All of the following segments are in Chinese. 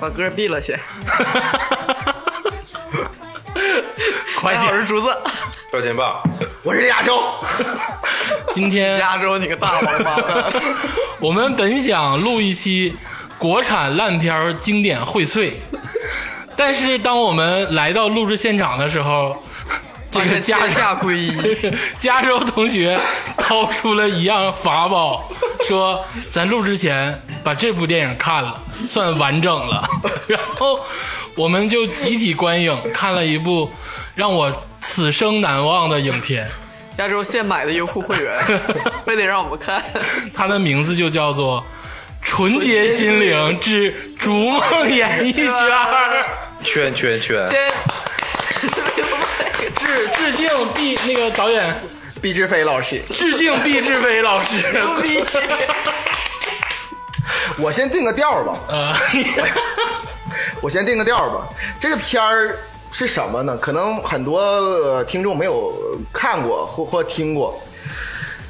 把歌闭了先。快我是竹子。赵天霸，我是亚洲，今天亚洲你个大王八蛋！我们本想录一期国产烂片儿经典荟萃，但是当我们来到录制现场的时候，这个加天下归一，加州同学掏出了一样法宝，说咱录之前把这部电影看了，算完整了。然后我们就集体观影，看了一部让我此生难忘的影片，加州现买的优酷会员，非得让我们看。它的名字就叫做《纯洁心灵之逐梦演艺圈》。圈圈圈，先，致致敬毕那个导演，毕志飞老师。致敬毕志飞老师。我先定个调儿吧，呃，我先定个调儿吧。这个片儿是什么呢？可能很多、呃听众没有看过或或听过。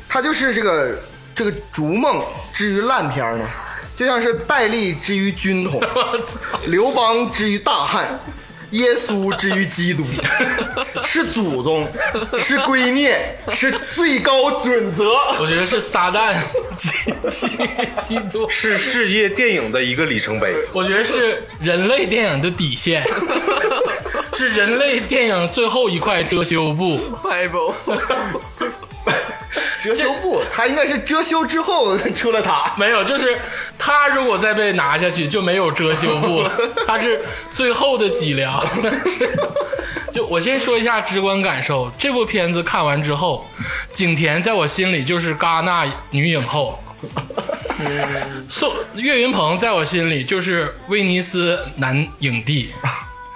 它就是这个这个逐梦之于烂片儿呢，就像是戴笠之于军统，刘邦之于大汉，耶稣之于基督，是祖宗，是圭臬，是最高准则。我觉得是撒旦基基 基督，是世界电影的一个里程碑。我觉得是人类电影的底线，是人类电影最后一块遮羞布。Bible，遮羞布，他应该是遮羞之后出了塔。没有，就是他如果再被拿下去，就没有遮羞布了。他是最后的脊梁。就我先说一下直观感受，这部片子看完之后，景甜在我心里就是戛纳女影后。宋岳云鹏在我心里就是威尼斯男影帝，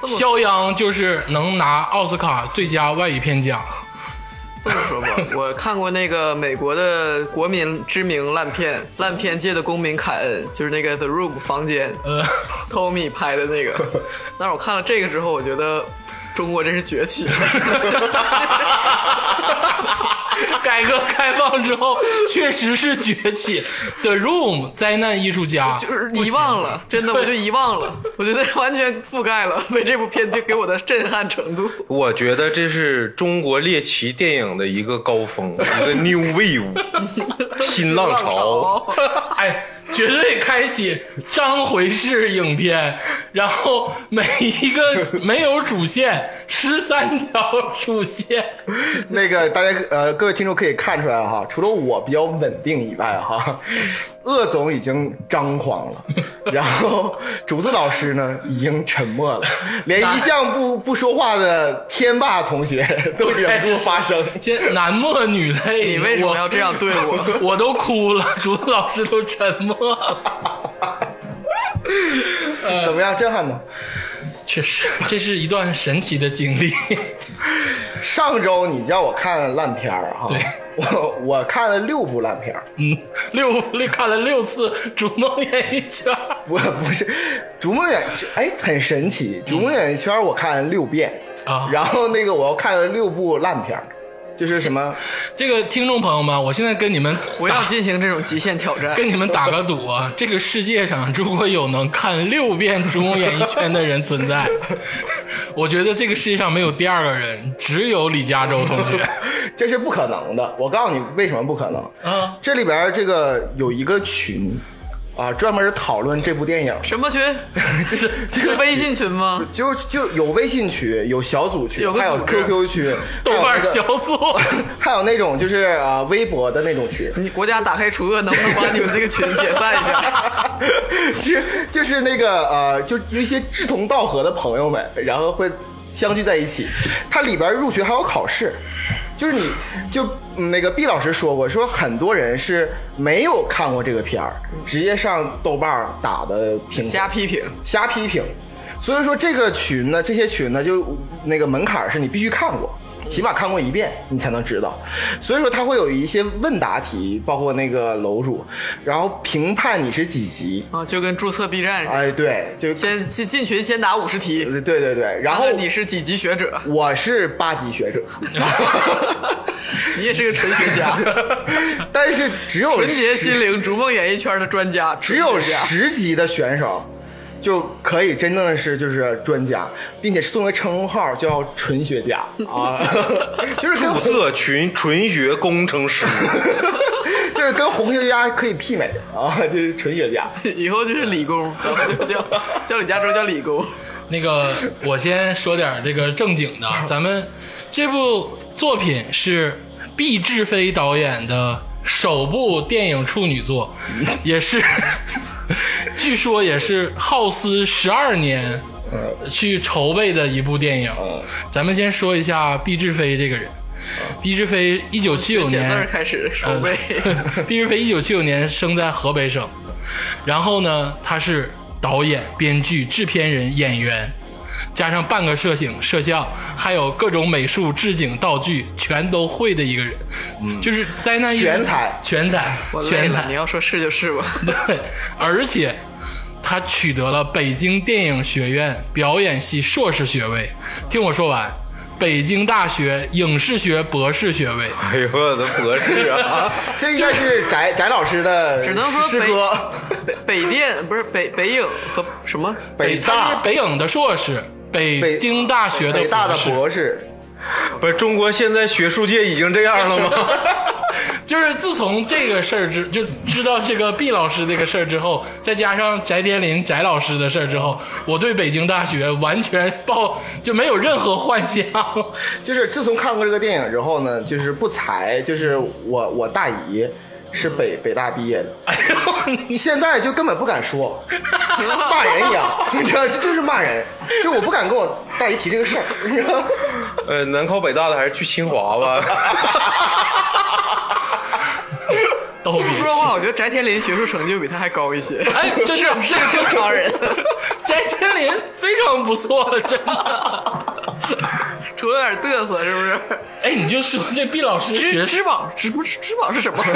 肖央就是能拿奥斯卡最佳外语片奖。这么说吧，我看过那个美国的国民知名烂片，烂片界的公民凯恩，就是那个《The Room》房间呃，，Tommy 拍的那个。但是我看了这个之后，我觉得中国真是崛起了。改革开放之后确实是崛起。The Room 灾难艺术家 就是遗忘了，真的我就遗忘了，我觉得完全覆盖了 被这部片就给我的震撼程度。我觉得这是中国猎奇电影的一个高峰，一个 new wave，新浪潮。哎，绝对开启章回式影片，然后每一个没有主线，十三条主线。那个大家呃，各位听众可以看出来哈，除了我比较稳定以外哈，鄂总已经张狂了，然后竹子老师呢已经沉默了，连一向不不说话的天霸同学都忍不住发声。现男默女泪，你为什么要这样对我？我都哭了，竹子老师都沉默了。怎么样，震撼吗？确实，这是一段神奇的经历。上周你叫我看烂片儿哈，对我 我看了六部烂片儿，嗯，六六看了六次《逐梦演艺圈》，不不是《逐梦演》哎，很神奇，《逐梦演艺圈》我看了六遍啊然后那个我又看了六部烂片儿，就是什么这个听众朋友们，我现在跟你们 不要进行这种极限挑战。跟你们打个赌啊！这个世界上如果有能看六遍《逐梦演艺圈》的人存在，我觉得这个世界上没有第二个人，只有李嘉洲同学。这是不可能的。我告诉你为什么不可能。嗯，这里边这个有一个群啊，专门讨论这部电影，什么群？这是这个微信群吗？就就有微信群，有小组群，有个还有 QQ 群，豆瓣小组，还有那种就是啊微博的那种群，你国家打黑除恶，能不能把你们这个群解散一下？是就是那个呃，就有一些志同道合的朋友们，然后会相聚在一起。它里边入学还有考试，就是你就嗯那个毕老师说过，说很多人是没有看过这个片儿，直接上豆瓣打的评瞎批评，瞎批评。所以说这个群呢，这些群呢，就那个门槛是你必须看过。起码看过一遍，你才能知道。所以说，他会有一些问答题，包括那个楼主，然后评判你是几级。啊，就跟注册 B 站似的，哎，对，就先进进群先答五十题，对对对，然后你是几级学者，我是八级学者，你也是个纯学家，但是只有纯洁心灵逐梦演艺圈的专家，只有十级的选手就可以真正的是就是专家，并且作为称号叫纯学家啊，就是跟注册群纯学工程师，就是跟红学家可以媲美啊，就是纯学家。以后就是理工，然后就叫叫李嘉诚叫理工。那个，我先说点这个正经的，咱们这部作品是毕志飞导演的首部电影处女作，也是 据说也是耗资十二年去筹备的一部电影。咱们先说一下毕志飞这个人，毕志飞一九七九年开始筹备，毕志飞一九七九年生在河北省，然后呢，他是导演、编剧、制片人、演员，加上半个摄影、摄像，还有各种美术、置景、道具，全都会的一个人，就是灾难艺术全才全才全才，你。要说是就是吧。对，而且他取得了北京电影学院表演系硕士学位。听我说完，北京大学影视学博士学位。哎呦我的博士啊！这应该是翟翟老师的只能说北师哥，北 北电不是北北影和什么？北他是大北影的硕士，北北京大学的北大的博士，不是中国现在学术界已经这样了吗？就是自从这个事儿之就知道这个毕老师这个事儿之后，再加上翟天临翟老师的事儿之后，我对北京大学完全抱就没有任何幻想。就是自从看过这个电影之后呢，就是不才，就是我我大姨是北北大毕业的，哎呦，你现在就根本不敢说，骂人一样，你知道，这就是骂人，就我不敢跟我大姨提这个事儿，你知道？呃，能考北大的还是去清华吧。都别说实话，我觉得翟天临学术成就比他还高一些，哎，这是是个正常人，翟天临非常不错了，真的。除了有点嘚瑟，是不是？哎，你就说这毕老师学知知网知不知知网是什么？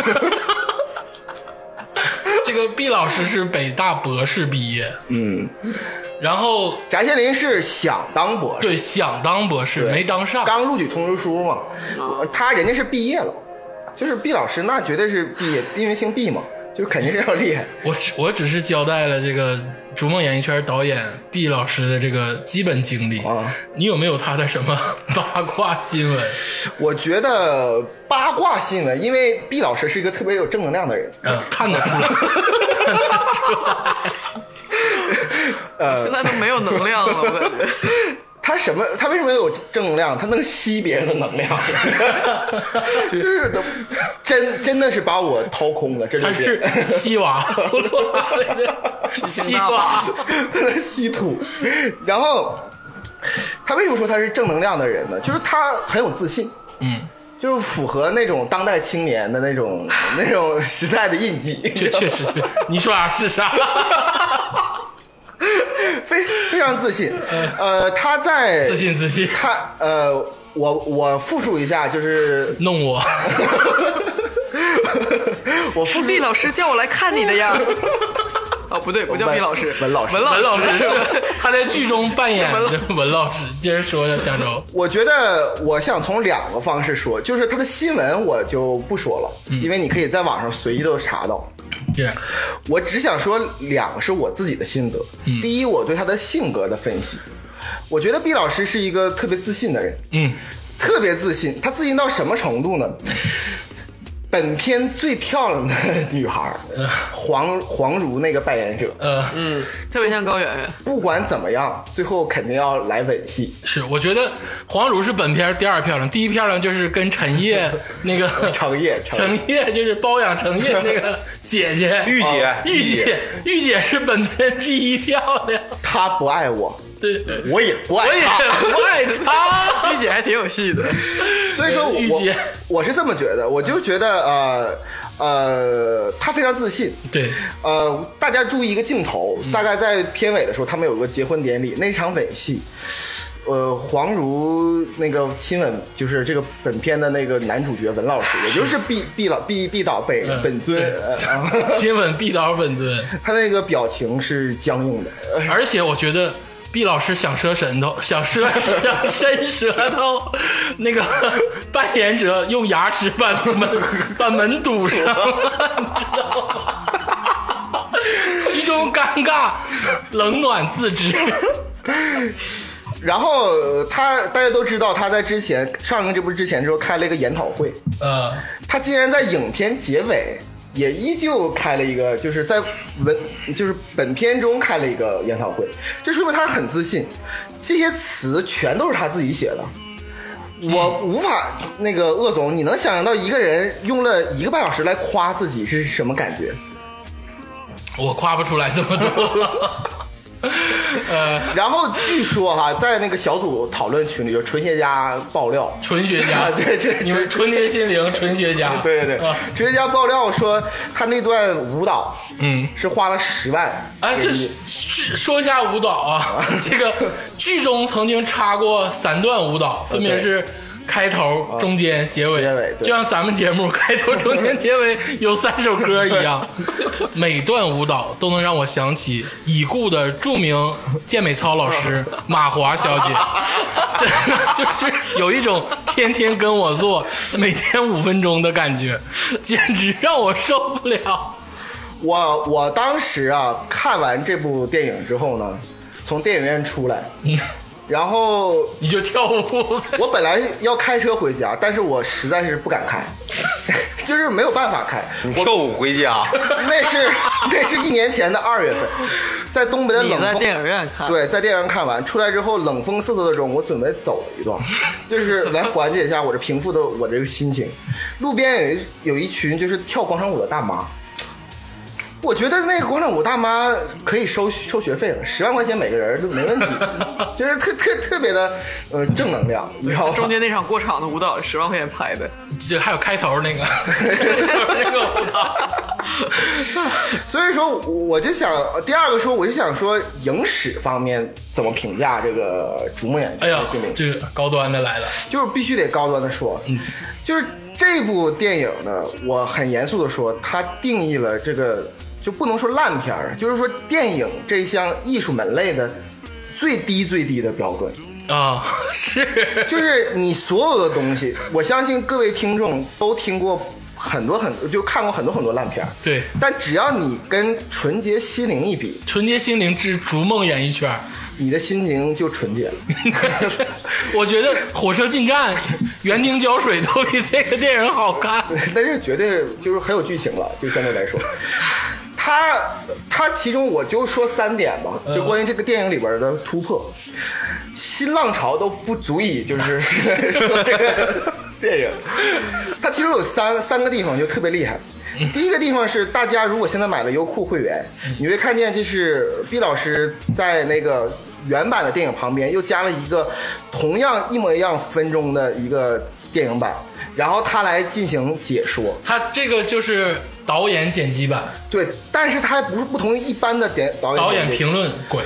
这个毕老师是北大博士毕业，嗯，然后翟天临是想当博士，对想当博士对。没当上，刚录取通知书嘛，他人家是毕业了，就是毕老师那绝对是毕业，因为姓毕嘛，就是肯定是要厉害。我只我只是交代了这个逐梦演艺圈导演毕老师的这个基本经历。啊你有没有他的什么八卦新闻？我觉得八卦新闻，因为毕老师是一个特别有正能量的人，嗯，看得出来，看得出来。现在都没有能量了，我感觉。他什么？他为什么有正能量？他能吸别人的能量，就是都真真的是把我掏空了，这他就是吸瓦，吸瓦，他能吸土。然后他为什么说他是正能量的人呢？就是他很有自信，嗯，就是符合那种当代青年的那种那种时代的印记，确确实确，你说啥是啥。非非常自信。呃，他在自 信自信，他呃，我我复述一下，就是弄我，我复述毕老师叫我来看你的呀。啊，不对，不叫毕老师，文文老师文文老师师是他在剧中扮演的文老师。接着说，加州，我觉得我想从两个方式说，就是他的新闻我就不说了，因为你可以在网上随意都查到。这样，我只想说两个是我自己的心得。第一，我对他的性格的分析，我觉得毕老师是一个特别自信的人，嗯，特别自信。他自信到什么程度呢？本片最漂亮的女孩，黄黄如那个扮演者，呃，嗯，特别像高圆圆。不管怎么样，最后肯定要来吻戏。是，我觉得黄如是本片第二漂亮，第一漂亮就是跟陈烨 那个程烨，程陈烨就是包养陈烨 那个姐姐。玉姐玉姐，玉姐是本片第一漂亮。她不爱我，对，我也不爱我也他。不爱他。御姐还挺有戏的，所以说我我是这么觉得，我就觉得呃呃，他非常自信。对，呃，大家注意一个镜头，大概在片尾的时候，他们有个结婚典礼，那场吻戏。呃，黄如那个亲吻，就是这个本片的那个男主角文老师，也就是毕毕老毕毕导本嗯本尊，亲吻毕导本尊，他那个表情是僵硬的，呃而且我觉得毕老师想折舌头，想折 想伸舌头，那个 扮演者用牙齿把门把门堵上了，你知道吗？其中尴尬，冷暖自知。然后呃他大家都知道，他在之前上映这部之前之后开了一个研讨会，呃，他竟然在影片结尾也依旧开了一个，就是在文就是本片中开了一个研讨会，这说明他很自信，这些词全都是他自己写的。我无法那个鄂总，你能想象到一个人用了一个半小时来夸自己是什么感觉？我夸不出来这么多了。呃，然后据说哈，在那个小组讨论群里，有纯学家爆料，纯学家，对这你们纯洁心灵，纯学家，对对。对啊，纯学家爆料说他那段舞蹈，嗯。是花了十万哎，这说一下舞蹈啊，这个剧中曾经插过三段舞蹈，分别是开头、中间、结尾，结尾就像咱们节目开头、中间、结尾有三首歌一样，每段舞蹈都能让我想起已故的著名健美操老师 马华小姐，真的 就是有一种天天跟我做，每天五分钟的感觉，简直让我受不了。我我当时啊看完这部电影之后呢，从电影院出来，然后你就跳舞，我本来要开车回家，但是我实在是不敢开，就是没有办法开。你跳舞回家，那是 那是一年前的二月份，在东北的冷风。你在电影院看，对，在电影院看完出来之后，冷风瑟瑟的中，我准备走了一段，就是来缓解一下我这平复的我这个心情。路边有一有一群就是跳广场舞的大妈，我觉得那个广场舞大妈可以收收学费了，十万块钱每个人都没问题，就是特特特别的呃正能量，你知道吗？中间那场过场的舞蹈十万块钱拍的，这还有开头那个，开头那个舞蹈，所以说，我就想第二个说，我就想说影史方面怎么评价这个《逐梦演哎呀心灵》，这个高端的来了，就是必须得高端的说，嗯，就是这部电影呢，我很严肃的说，它定义了这个就不能说烂片儿，就是说电影这项艺术门类的最低最低的标准。啊，是，就是你所有的东西，我相信各位听众都听过很多很多就看过很多很多烂片儿，对，但只要你跟纯洁心灵一比，纯洁心灵之逐梦演艺圈。你的心情就纯洁了。我觉得火车进站、园丁浇水都比这个电影好看。但是绝对就是很有剧情了，就相对来说，它它其中我就说三点吧，就关于这个电影里边的突破，新浪潮都不足以就是 说这个电影，它其中有三三个地方就特别厉害。第一个地方是，大家如果现在买了优酷会员，你会看见，就是毕老师在那个原版的电影旁边又加了一个同样一模一样分钟的一个电影版，然后他来进行解说。他这个就是导演剪辑版，对，但是它还不是不同于一般的剪导演导演评论鬼。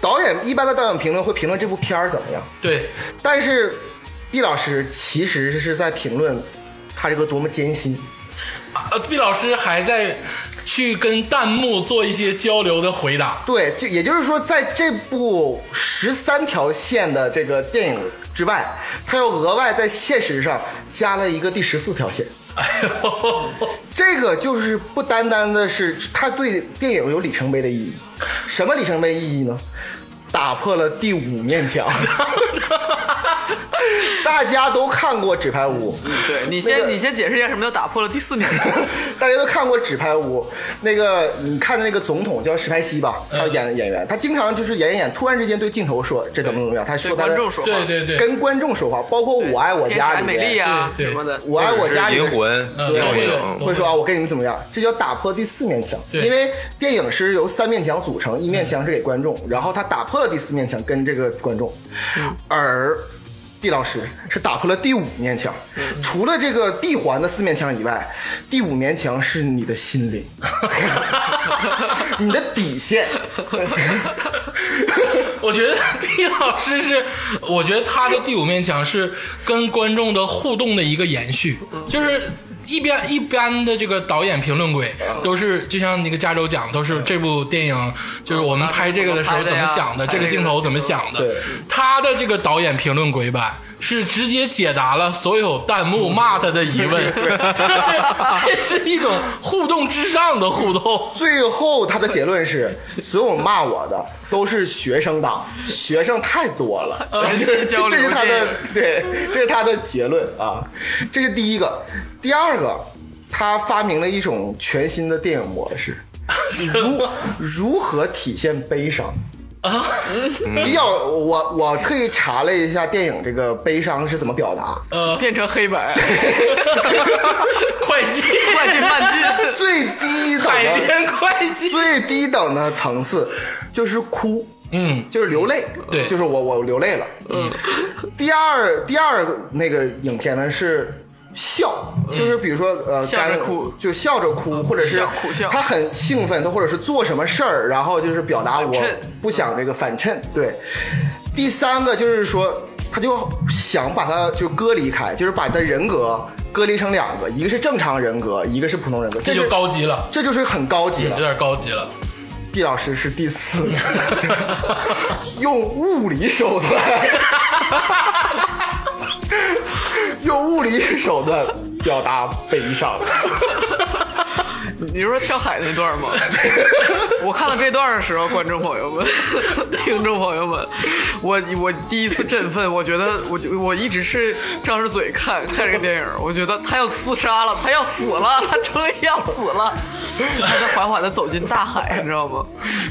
导演一般的导演评论会评论这部片儿怎么样，对，但是毕老师其实是在评论他这个多么艰辛。呃，毕老师还在去跟弹幕做一些交流的回答。对，就也就是说，在这部十三条线的这个电影之外，他又额外在现实上加了一个第十四条线。哎呦，这个就是不单单的是他对电影有里程碑的意义，什么里程碑意义呢？打破了第五面墙。大家都看过《纸牌屋》，嗯对你那个先你先解释一下什么叫打破了第四面墙。大家都看过《纸牌屋》，那个你看的那个总统叫史派西吧，他演演员，他经常就是演演演，突然之间对镜头说这怎么怎么样，他对说他观众说话，对对对，跟观众说话，包括《我爱我家》里面，啊对对。什么的，我爱我家里银面魂嗯电都会有影都会说啊，我跟你们怎么样？这叫打破第四面墙。因为电影是由三面墙组成，一面墙是给观众，然后他打破了第四面墙跟这个观众，而。毕老师是打破了第五面墙，除了这个闭环的四面墙以外，第五面墙是你的心灵，你的底线。我觉得 毕老师是，我觉得他的第五面墙是跟观众的互动的一个延续，就是。一边一般的这个导演评论鬼都是，就像那个加州讲，都是这部电影就是我们拍这个的时候怎么想的，这个镜头怎么想的。他的这个导演评论鬼版是直接解答了所有弹幕骂他的疑问，这是一种互动之上的互动。最后他的结论是，所有骂我的都是学生党，学生太多了。这是这是他的对，这是他的结论啊。这是第一个，第二个，他发明了一种全新的电影模式，如如何体现悲伤。比较，我我特意查了一下电影这个悲伤是怎么表达，呃，变成黑白，会计，快进。慢进。最低等海的边会计，最低等的层次就是哭，嗯，就是流泪，对。就是我我流泪了。嗯，第二第二那个影片呢是笑，就是比如说呃，笑着干哭。就笑着哭，或者是他很兴奋，他或者是做什么事儿，然后就是表达我不想这个反衬。对，第三个就是说，他就想把它就割离开，就是把他的人格隔离成两个，一个是正常人格，一个是普通人格，这就高级了，这就是很高级了。有。点高级了。毕老师是第四，用物理手段，用物理手段表达悲伤。你是说跳海那段吗？我看到这段的时候，观众朋友们、听众朋友们，我我第一次振奋，我觉得我我一直是张着嘴看看这个电影，我觉得他要厮杀了，他要死了，他终于要死了，他在缓缓的走进大海，你知道吗？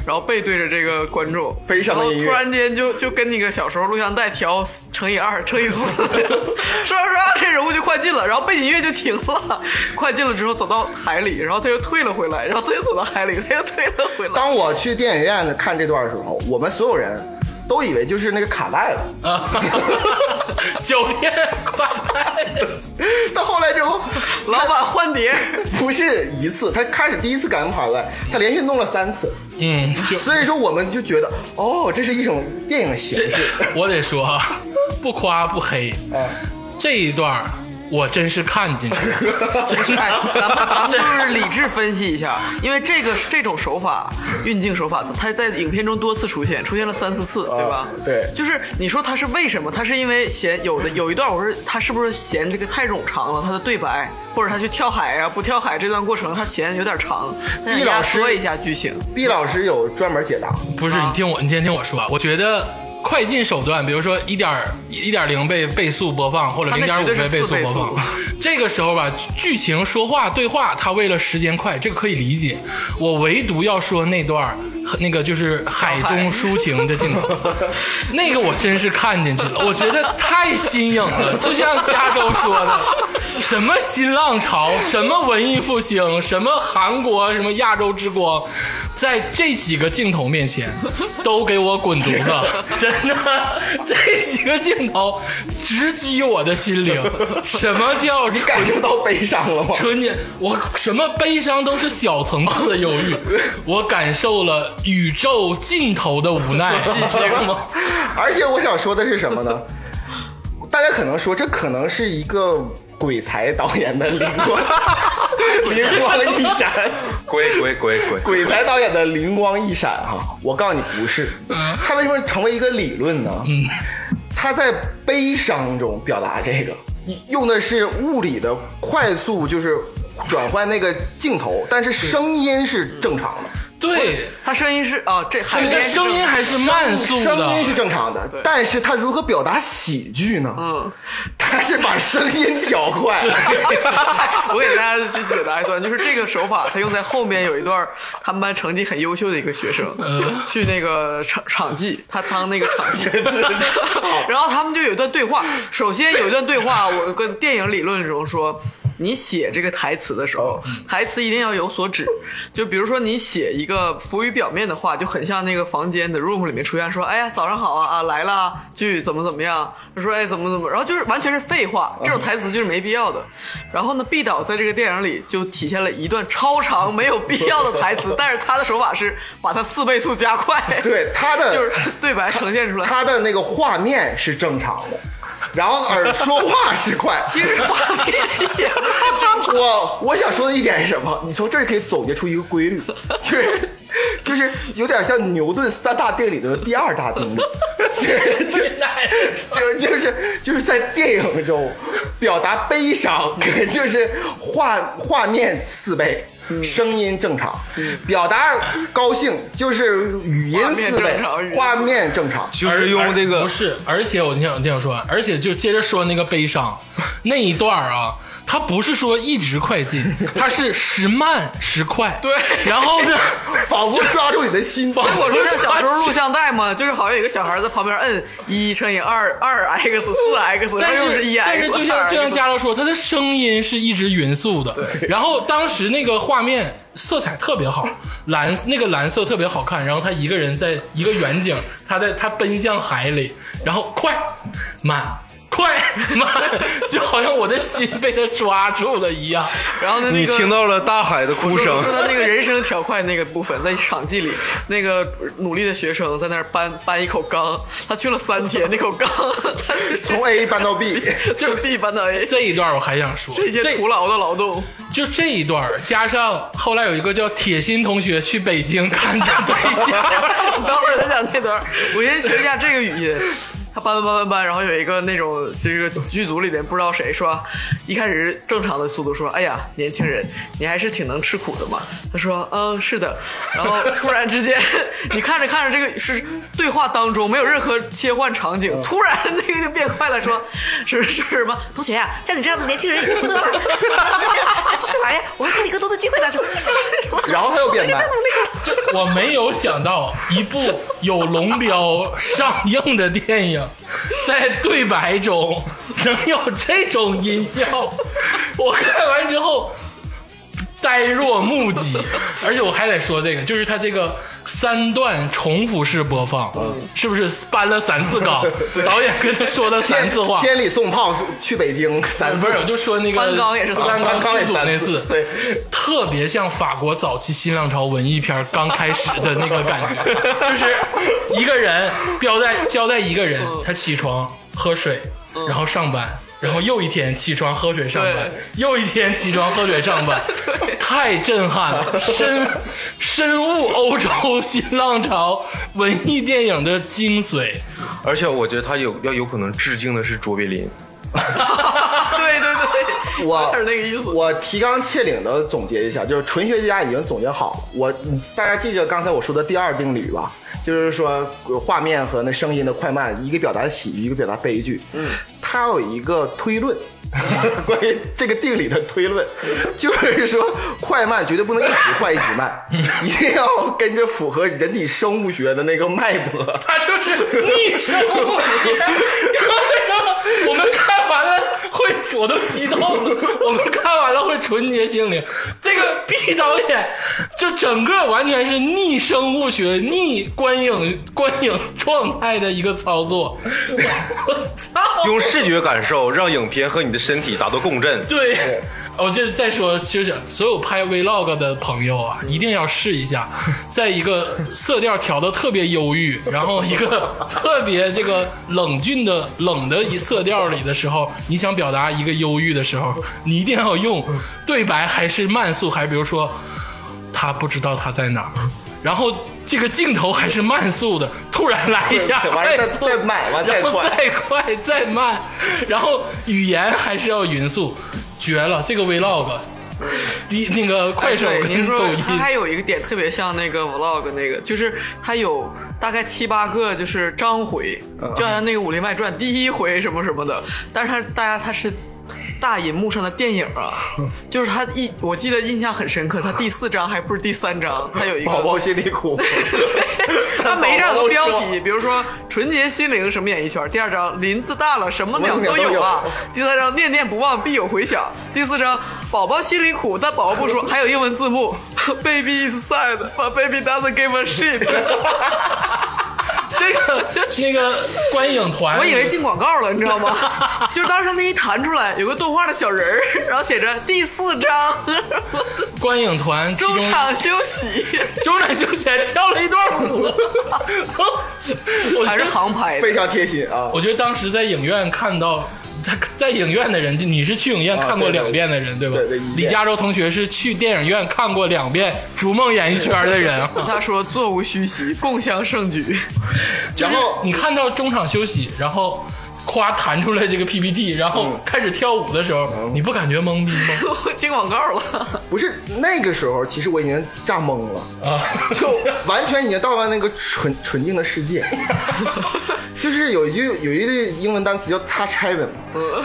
然后背对着这个观众，悲伤的音乐然后突然间就就跟那个小时候录像带调乘以二、乘以四，说着说着这人物就快进了，然后背景音乐就停了，快进了之后走到海里，然后他又退了回来，然后他又走到海里，他又退了回来。当我去电影院看这段的时候，我们所有人都以为就是那个卡带了。啊，九片快拍，到后来之后，老板换碟，不是一次，他开始第一次感恩卡带，他连续弄了三次，嗯，就所以说我们就觉得，哦，这是一种电影形式。我得说啊，不夸不黑，啊，这一段儿我真是看进去了，真是哎，咱们咱们就是理智分析一下，因为这个这种手法，运镜手法，它在影片中多次出现，出现了三四次，对吧？对就是你说他是为什么？他是因为嫌有的有一段，我说他是不是嫌这个太冗长了？他的对白，或者他去跳海啊不跳海这段过程，他嫌有点长，那易老师说一下剧情。毕老师有专门解答，不是，你听我，你先听我说啊。我觉得快进手段，比如说一点一点零倍倍速播放，或者它零点五倍倍速播放，这个时候吧，剧情说话对话，他为了时间快，这个可以理解。我唯独要说那段儿那个就是海中抒情的镜头，那个我真是看进去了，我觉得太新颖了。就像加州说的，什么新浪潮，什么文艺复兴，什么韩国，什么亚洲之光，在这几个镜头面前，都给我滚犊子！真 的，这几个镜头直击我的心灵。什么叫你感受到悲伤了吗？春节，我什么悲伤都是小层次的忧郁，我感受了宇宙尽头的无奈？而且我想说的是什么呢？大家可能说这可能是一个鬼才导演的灵光。灵光一闪，鬼鬼鬼鬼，鬼才导演的灵光一闪哈、我告诉你不是，他为什么成为一个理论呢？他在悲伤中表达这个，用的是物理的快速，就是转换那个镜头，但是。声音是正常的。对，他声音是啊，这海边声音还是慢速声音是的，正常的，但是他如何表达喜剧呢？嗯，他是把声音调快。我给大家去解答一段，就是这个手法，他用在后面有一段，他们班成绩很优秀的一个学生，嗯去那个场场记，他当那个场记，然后他们就有一段对话。首先有一段对话，我跟电影理论中说。你写这个台词的时候，台词一定要有所指。就比如说你写一个浮于表面的话，就很像那个房间的 room 里面出现说：“哎呀，早上好啊啊来了，剧怎么怎么样？”他说：“哎，怎么怎么？”然后就是完全是废话，这种台词就是没必要的。然后呢，毕导在这个电影里就体现了一段超长没有必要的台词，但是他的手法是把它四倍速加快，对他的 就是对白呈现出来。他的那个画面是正常的，然后耳说话是快。其实画面也我我想说的一点是什么？你从这儿可以总结出一个规律，就是就是有点像牛顿三大定理的第二大定律，是就就就是就是在电影中表达悲伤，就是画画面四倍。声音正常，表达高兴就是语音四倍画面正常。就是用这个不是，而且我想这样说，而且就接着说那个悲伤那一段啊，它不是说一直快进，它是时慢时快。对然后呢，仿佛抓住你的心。仿佛我说这小时候 录像带嘛，就是好像有个小孩在旁边摁一乘以二二 x 四 x，但然后又一 x，但是就像 就像嘉乐说，他的声音是一直匀速的。然后当时那个画面色彩特别好，蓝那个蓝色特别好看。然后他一个人在一个远景，他在他奔向海里，然后快慢。快 慢，就好像我的心被他抓住了一样。然后呢，那你听到了大海的哭声说，他那个人声调快那个部分，在场记里，那个努力的学生在那儿搬搬一口缸，他去了三天，那口缸从 A 搬到 B，就是 B 搬到 A，这一段我还想说，这些徒劳的劳动。就这一段加上后来有一个叫铁心同学去北京看他对象，等会儿再讲那段，我先学一下这个语音。他搬搬搬搬搬，然后有一个那种就是剧组里边不知道谁说，一开始正常的速度说，哎呀，年轻人，你还是挺能吃苦的嘛。他说，嗯，是的。然后突然之间，你看着看着这个是对话当中没有任何切换场景，突然那个就变快了，说是是什么？同学呀、像你这样的年轻人已经不多了。继续来呀，我会给你更多的机会的。什么谢谢什么然后他又变慢。我没有想到一部有龙标上映的电影，在对白中能有这种音效。我看完之后呆若木鸡，而且我还得说这个，就是它这个三段重复式播放，是不是搬了三次缸？导演跟他说了三次话。千里送炮去北京三次。不是，，我就说那个搬缸也是三次。搬搬缸也剧组那三次次，对，特别像法国早期新浪潮文艺片刚开始的那个感觉，就是一个人交代交代一个人，他起床喝水，然后上班。然后又一天起床喝水上班，又一天起床喝水上班，太震撼了！深 深悟欧洲新浪潮文艺电影的精髓。而且我觉得他有要有可能致敬的是卓别林。我 有点那个意思。我提纲挈领的总结一下，就是纯学家已经总结好了。我大家记着刚才我说的第二定律吧，就是说呃画面和那声音的快慢，一个表达喜剧，一个表达悲剧。嗯，它有一个推论。关于这个定理的推论，就是说快慢绝对不能一直快一直慢，一定要跟着符合人体生物学的那个脉搏。它就是逆生物学。我们会，我都激动了。我们看完了会纯洁心灵。这个毕导演就整个完全是逆生物学、逆观影观影状态的一个操作。我操！用视觉感受让影片和你的身体达到共振。对，我这再说，就是所有拍 vlog 的朋友啊，一定要试一下，在一个色调调的特别忧郁，然后一个 特别这个冷峻的冷的一色调里的时候，你想表达一个忧郁的时候，你一定要用对白还是慢速，还比如说他不知道他在哪儿。然后这个镜头还是慢速的，突然来一下再快速，再慢完再然后快再快再慢，然后语言还是要匀速，绝了！这个 vlog 第那个快手您说跟抖音，它还有一个点特别像那个 vlog 那个，就是它有大概七八个就是章回，就好像那个《武林外传》第一回什么什么的，但是它大家它是。大银幕上的电影啊，就是他一，我记得印象很深刻。他第四章还不是第三章，他有一个宝宝心里苦。他每一章都标题，比如说“纯洁心灵”什么演艺圈，第二章“林子大了什么鸟都有啊”，第三章“念念不忘必有回响”，第四章“宝宝心里苦，但宝宝不说”，还有英文字幕 “Baby is sad, but baby doesn't give a shit”。这个那个观影团，我以为进广告了，你知道吗？就是当时他们一弹出来，有个动画的小人儿，然后写着第四章观影团中中场休息，中场休息还跳了一段舞，我还是航拍的。非常贴心啊！我觉得当时在影院看到，在在影院的人，就你是去影院看过两遍的人，对吧？李嘉洲同学是去电影院看过两遍《逐梦演艺圈》的人啊。他说：“座无虚席，共襄盛举。然后你看到中场休息，然后夸弹出来这个 PPT，然后开始跳舞的时候，你不感觉懵逼吗？” 接广告了，不是那个时候，其实我已经炸懵了，啊，就完全已经到了那个纯纯净的世界。就是有一句有一句英文单词叫 touch heaven，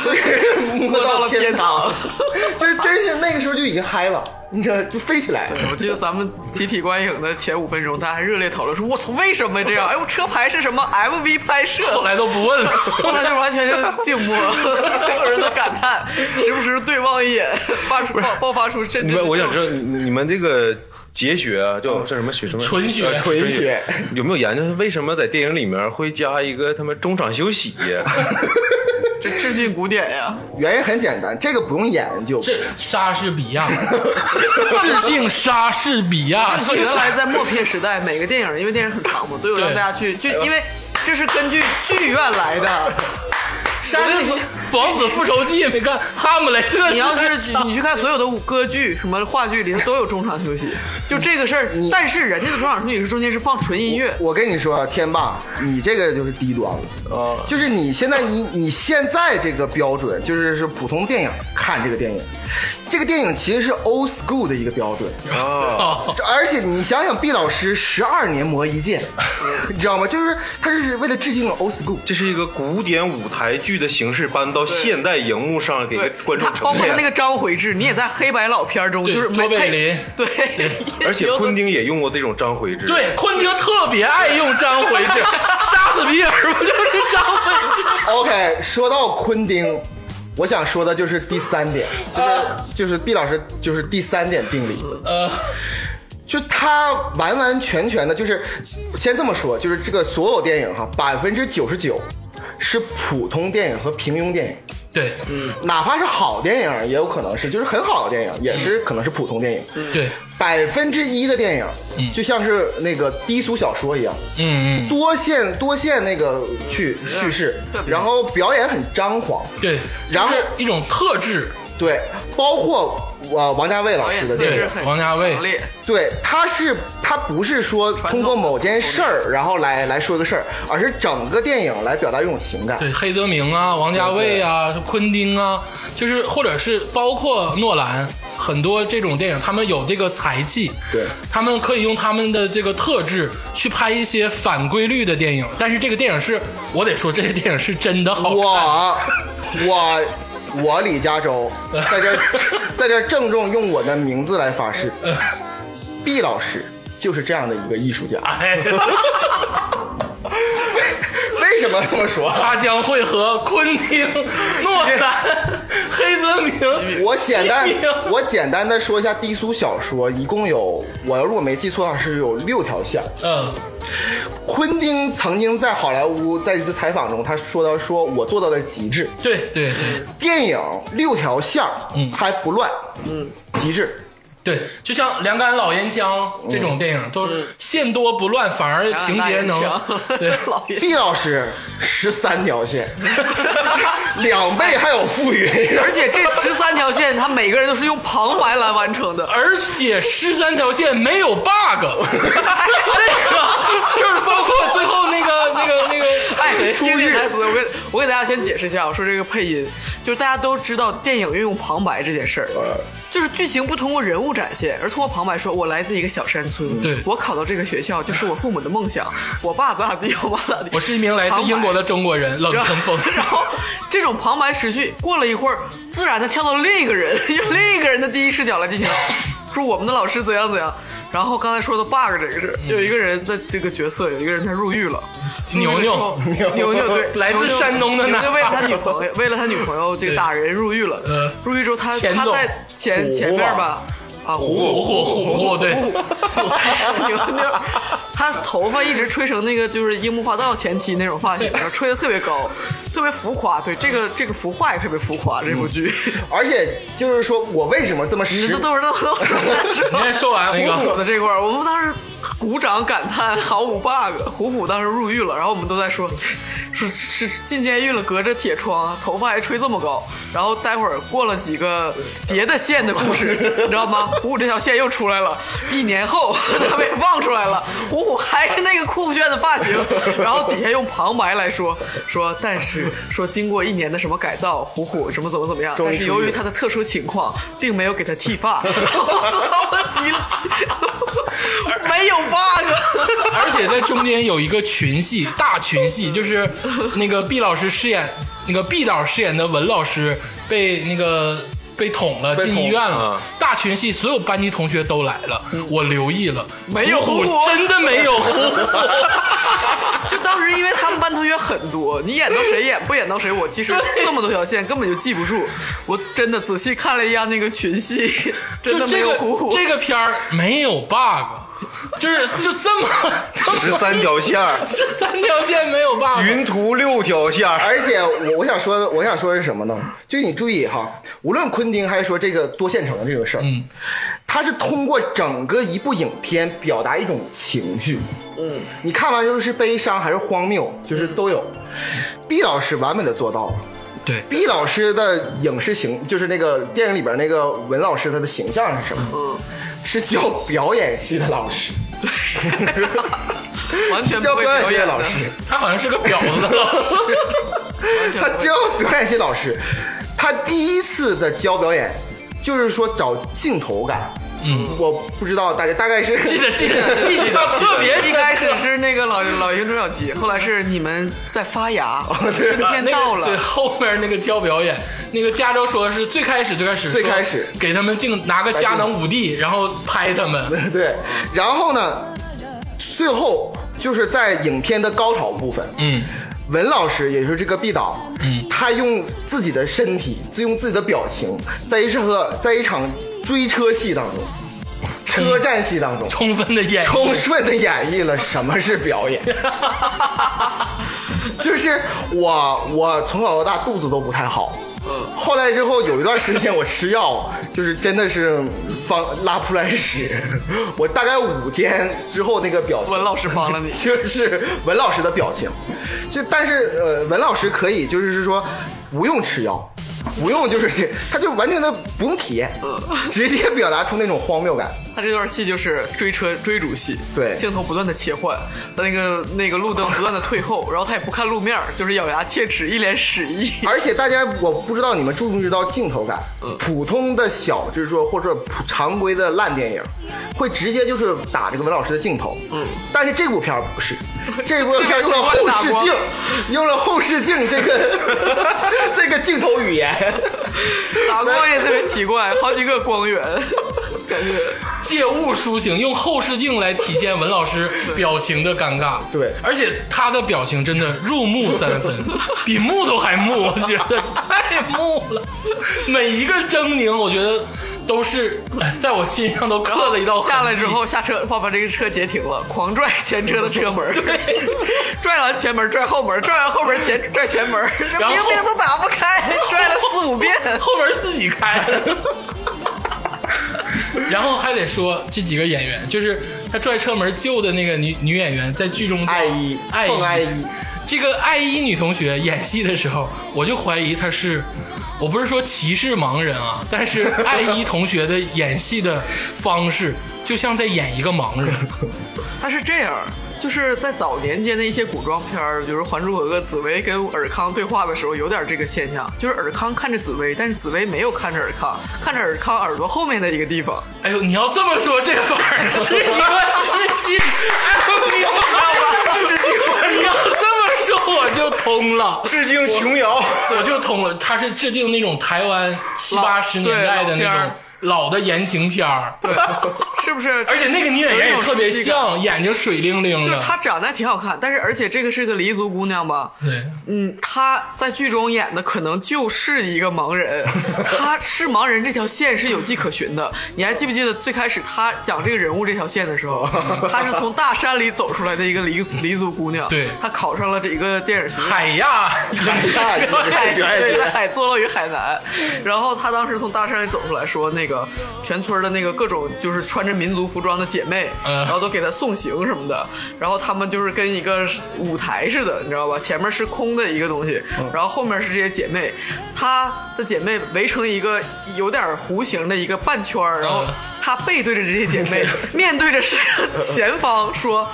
就是摸到了天堂，就是真是那个时候就已经嗨了，你知道就飞起来。我记得咱们集体观影的前五分钟，大家还热烈讨论说：“我操，为什么这样？哎，我车牌是什么？MV 拍摄。”后来都不问了。后来就完全就静默，所有人都感叹，时不时对望一眼，发出爆爆发出阵阵的你们，我想知道你你们这个结学啊，叫叫什么学什么纯学呃纯学有没有研究为什么在电影里面会加一个他们中场休息呀？这致敬古典呀！原因很简单，这个不用研究。这莎士比亚，致敬莎士比亚。说原来在默片时代，每个电影因为电影很长嘛，所以我让大家去，就因为这是根据剧院来的。莎士比亚，王子复仇记也没看，哈姆雷特。你要是你去看所有的歌剧、什么话剧里头都有中场休息，就这个事儿。但是人家的中场休息是中间是放纯音乐，我跟你说，天霸，你这个就是低端了。啊，就是你现在你你现在这个标准，就是是普通电影看这个电影，这个电影其实是 old school 的一个标准。啊，而且你想想，毕老师十二年磨一剑，你知道吗？就是他是为了致敬 old school。这是一个古典舞台剧的形式搬到现代荧幕上给，观众包呈现。包括他那个张回志，你也在黑白老片中，就是没卓别林对，而且昆汀也用过这种张回志。对，昆汀特别爱用张回志，杀死比尔不就是张回志？OK，说到昆汀，我想说的就是第三点，就是、就是毕老师就是第三点定理。呃，就他完完全全的，就是先这么说，就是这个所有电影哈，百分之九十九是普通电影和平庸电影，对，哪怕是好电影，也有可能是就是很好的电影，也是可能是普通电影。对，百分之一的电影，就像是那个低俗小说一样，嗯嗯，多线多线那个去叙事然后表演很张狂，对，然后就是一种特质，对，包括呃王家卫老师的电影，王家卫，对，他是他不是说通过某件事儿，然后来来说个事儿，而是整个电影来表达一种情感。对，黑泽明啊，王家卫啊，昆汀啊，就是或者是包括诺兰，很多这种电影，他们有这个才气，对他们可以用他们的这个特质去拍一些反规律的电影。但是这个电影是我得说，这个电影是真的好看。我我我李嘉洲在这 在这郑重用我的名字来发誓，毕老师就是这样的一个艺术家。哎，为什么这么说？他将会和昆汀、诺兰、黑泽明，我简单我简单的说一下低俗小说，一共有我如果没记错的话是有六条线。嗯，昆汀曾经在好莱坞在一次采访中，他说到说我做到了极致，对对对。电影六条线儿还不乱，嗯，极致。对，就像《两杆老烟枪》这种电影，都是线多不乱，反而情节能对。老爷毕老师十三条线，两倍还有富裕，而且这十三条线，他每个人都是用旁白来完成的。而且十三条线没有 bug，这 个就是包括最后那个那个那个哎，谁听这台词，我给我给大家先解释一下，我说这个配音，就是大家都知道电影运用旁白这件事儿，就是剧情不通过人物展现，而通过旁白说，我来自一个小山村，对我考到这个学校就是我父母的梦想，我爸咋地，我妈咋地。我是一名来自英国的中国人，冷成风。然后这种旁白持续，过了一会儿，自然的跳到了另一个人，用另一个人的第一视角来进行，说我们的老师怎样怎样。然后刚才说的 bug 这个事，有一个人在这个角色，有一个人他入狱了。牛牛牛牛对，来自山东的男牛牛 为了他女朋友，为了他女朋友这个打人入狱了。呃入狱之后他他在前前面吧，啊虎虎虎虎虎对虎虎牛牛，他头发一直吹成那个就是樱木花道前期那种发型，然后吹的特别高，特别浮夸。对这个这个服化也特别浮夸，这部剧。而且就是说我为什么这么你实这都是都都是。你先说完那虎虎个，的这块儿，我们当时鼓掌感叹毫无 bug。虎虎当时入狱了，然后我们都在说，是是是进监狱了，隔着铁窗，头发还吹这么高。然后待会儿过了几个 别的县的故事，你知道吗？虎虎这条线又出来了。一年后，他被放出来了，虎虎还是那个酷炫的发型，然后底下用旁白来说说，但是说经过一年的什么改造，虎虎什么怎么怎么样，但是由于他的特殊情况，并没有给他剃发。我急了，没有 bug。而且在中间有一个群戏，大群戏，就是那个毕老师饰演那个毕导饰演的文老师被那个。被捅了，进医院了啊。大群戏，所有班级同学都来了，我留意了，没有虎虎虎真的没有虎虎。就当时因为他们班同学很多，你演到谁演不演到谁，我其实对这么多条线根本就记不住。我真的仔细看了一下那个群戏，真的没就这个有虎虎。这个片儿没有 bug，就是就这么十三条线儿，十三条线没有 bug。云图六条线儿，而且我我想说，我想说的是什么呢？就你注意哈，无论昆汀还是说这个多线程这个事儿，嗯，他是通过整个一部影片表达一种情绪。嗯，你看完之后是悲伤还是荒谬，就是都有。毕老师完美的做到了。对，毕老师的影视形，就是那个电影里边那个文老师，他的形象是什么？嗯，是教表演系的老师，对 完全不会教表演系的老师。他好像是个婊子的老师。完全不会他教表演系老师，他第一次的教表演，就是说找镜头感。嗯，我不知道大家大概是记得 记得记得特别深一开始。是那个老老鹰捉小鸡，后来是你们在发芽，春天那到了。对了。后面那个教表演，那个加州说的是最开始最开始。说最开始给他们镜拿个佳能五 D，然后拍他们。对，然后呢，最后就是在影片的高潮部分，嗯，文老师也就是这个毕导，嗯。他用自己的身体，自用自己的表情，在一场在一场追车戏当中，车站戏当中，充分的演充分的演绎了什么是表演。就是我，我从小到大肚子都不太好，嗯后来之后有一段时间我吃药，就是真的是放拉不出来屎，我大概五天之后那个表情，文老师帮了你 就是文老师的表情，就但是呃，文老师可以就是说不用吃药。不用，就是这，他就完全的不用体验，直接表达出那种荒谬感。他这段戏就是追车追逐戏，对镜头不断的切换，他那个那个路灯不断的退后，然后他也不看路面，就是咬牙切齿，一脸屎意。而且大家，我不知道你们注不注意到镜头感。普通的小就是说或者普常规的烂电影，会直接就是打这个文老师的镜头。嗯，但是这部片不是，这部片儿用了后视镜，用了后视镜这个这个镜头语言。打光也特别奇怪，好几个光源，感觉 借物抒情，用后视镜来体现文老师表情的尴尬。对而且他的表情真的入木三分，比木头还木，我觉得太木了。每一个狰狞，我觉得都是哎在我心上都刻了一道痕下来之后下车，把把这个车截停了，狂拽前车的车门，对，拽完前门拽后门，拽完后门前 拽前门，明明都打不开，拽了四五遍。后门自己开。了。然后还得说这几个演员，就是他拽车门救的那个女女演员，在剧中叫爱一爱一这个爱一女同学演戏的时候，我就怀疑她是，我不是说歧视盲人啊，但是艾依同学的演戏的方式就像在演一个盲人。他是这样，就是在早年间的一些古装片儿，比如《还珠格格》，紫薇跟尔康对话的时候，有点这个现象，就是尔康看着紫薇，但是紫薇没有看着尔康，看着尔康耳朵后面的一个地方。哎呦，你要这么说，这反而是一个致敬。哎呦，你 这么说，我就通了，致敬琼瑶。我就通了。他是致敬那种台湾七八十年代的那种对老的言情片儿，对，是不是？而且那个女演员也特别有一种熟悉感。像，眼睛水灵灵的就。她长得还挺好看，但是而且这个是个黎族姑娘吧？对，嗯，她在剧中演的可能就是一个盲人，她是盲人这条线是有迹可循的。你还记不记得最开始她讲这个人物这条线的时候，她是从大山里走出来的一个黎族黎族姑娘，对她考上了这一个电影学院。海亚，下一个海对，表演节在海坐落于海南，然后她当时从大山里走出来说，那个全村的那个各种就是穿着民族服装的姐妹，嗯。然后都给她送行什么的，然后她们就是跟一个舞台似的，你知道吧？前面是空的一个东西，然后后面是这些姐妹，她的姐妹围成一个有点弧形的一个半圈儿然后嗯。她背对着这些姐妹，面对着是前方说：“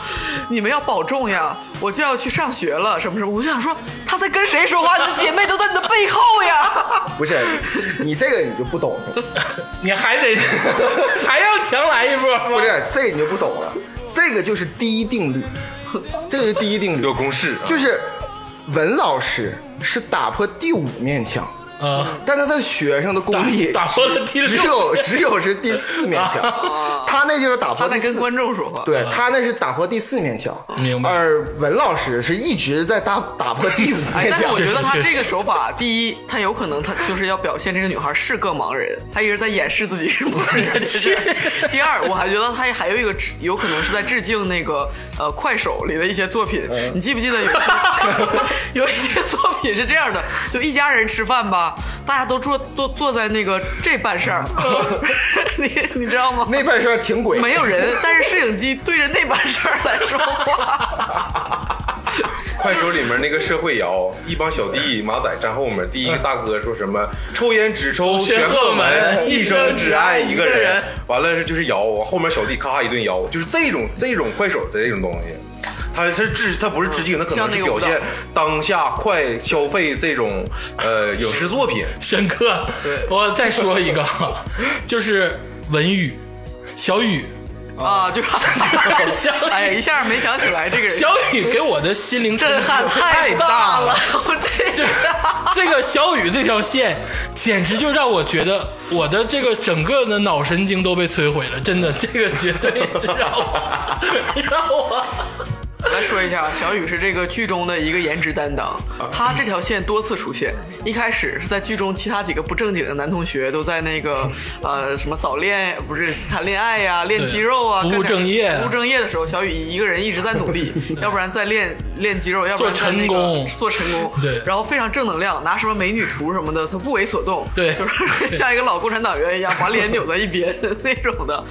你们要保重呀，我就要去上学了，什么什么。”我就想说，他在跟谁说话？你的姐妹都在你的背后呀！不是你这个你就不懂了，你还得 还要强来一波？不是这个你就不懂了，这个就是第一定律，这个是第一定律有，公式啊，就是文老师是打破第五面墙。啊，但他的学生的功力打打破了第六只有只有是第四面墙，他那就是打她在跟破第四，观众说话。对他那是打破第四面墙，明白而文老师是一直在打打破第五哎，面墙但是我，觉得他这个手法，第一，他有可能他就是要表现这个女孩是个盲人，他一直在掩饰自己是盲人。第二，我还觉得他还有一个有可能是在致敬那个呃快手里的一些作品。你记不记得有一些 有一些作品是这样的，就一家人吃饭吧，大家都坐坐坐在那个这半扇儿，你你知道吗？那边是请鬼，没有人，但是摄影机对着那半扇儿来说话。快手里面那个社会摇，一帮小弟马仔站后面，第一个大哥说什么“ 抽烟只抽玄鹤门，一生只爱一个人”，完了就是摇，后面小弟咔一顿摇，就是这种这种快手的这种东西。他是致，他不是致敬，他可能是表现当下快消费这种呃影视作品。深刻。我再说一个，就是文宇，小雨，啊，就是，哎呀，一下没想起来这个人，小雨给我的心灵震撼太大了。我这就这个小雨这条线，简直就让我觉得我的这个整个的脑神经都被摧毁了，真的，这个绝对是让我 让我来说一下，小雨是这个剧中的一个颜值担当，他这条线多次出现。一开始是在剧中其他几个不正经的男同学都在那个呃什么早恋，不是谈恋爱呀、练肌肉啊，不务正业不务正业的时候，小雨一个人一直在努力，要不然在练练肌肉，要不然那个做成功做成功。对然后非常正能量，拿什么美女图什么的，他不为所动。对就是 像一个老共产党员一样，把脸扭在一边 那种的。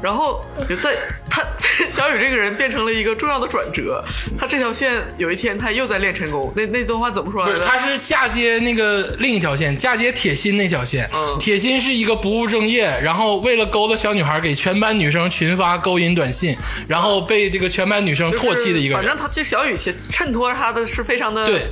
然后在他小雨这个人变成了一个重要的转折，他这条线有一天他又在练成功。那那段话怎么说来着？他是嫁接那个另一条线，嫁接铁心那条线。嗯铁心是一个不务正业，然后为了勾搭小女孩，给全班女生群发勾引短信，然后被这个全班女生唾弃的一个人。反正他这小雨其实衬托他的是非常的对。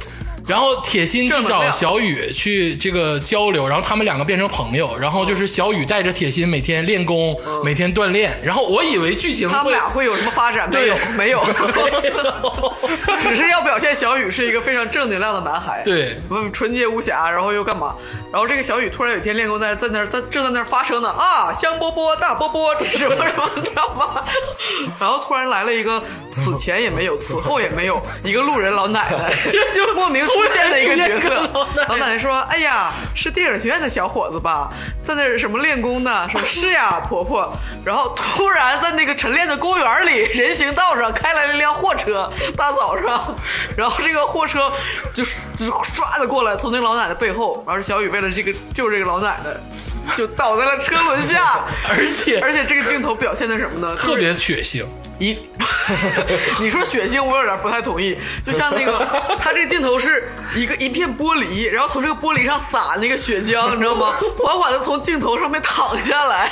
然后铁心去找小雨去这个交流，然后他们两个变成朋友，然后就是小雨带着铁心每天练功，每天锻炼。然后我以为剧情嗯他们俩会有什么发展？没有，对没有，只是要表现小雨是一个非常正能量的男孩，对不纯洁无瑕，然后又干嘛？然后这个小雨突然有一天练功在在那儿在正在那儿发声呢啊，香饽饽大饽饽，这是什么什么，你知道吗？然后突然来了一个此前也没有，此后也没有一个路人老奶奶，这 就莫名出现的一个 角色老奶奶。说：“哎呀，是电影学院的小伙子吧，在那儿什么练功呢？”说：“是呀，婆婆。”然后突然在那个晨练的公园里，人行道上开来了一辆货车，大早上，然后这个货车就就唰的过来，从那个老奶奶背后，然后小雨为了这个救这个老奶奶，就倒在了车轮下。而且而且这个镜头表现的什么呢？特别血腥。一，你说血腥，我有点不太同意。就像那个，他这个镜头是一个一片玻璃，然后从这个玻璃上洒那个血浆，你知道吗？缓缓的从镜头上面淌下来。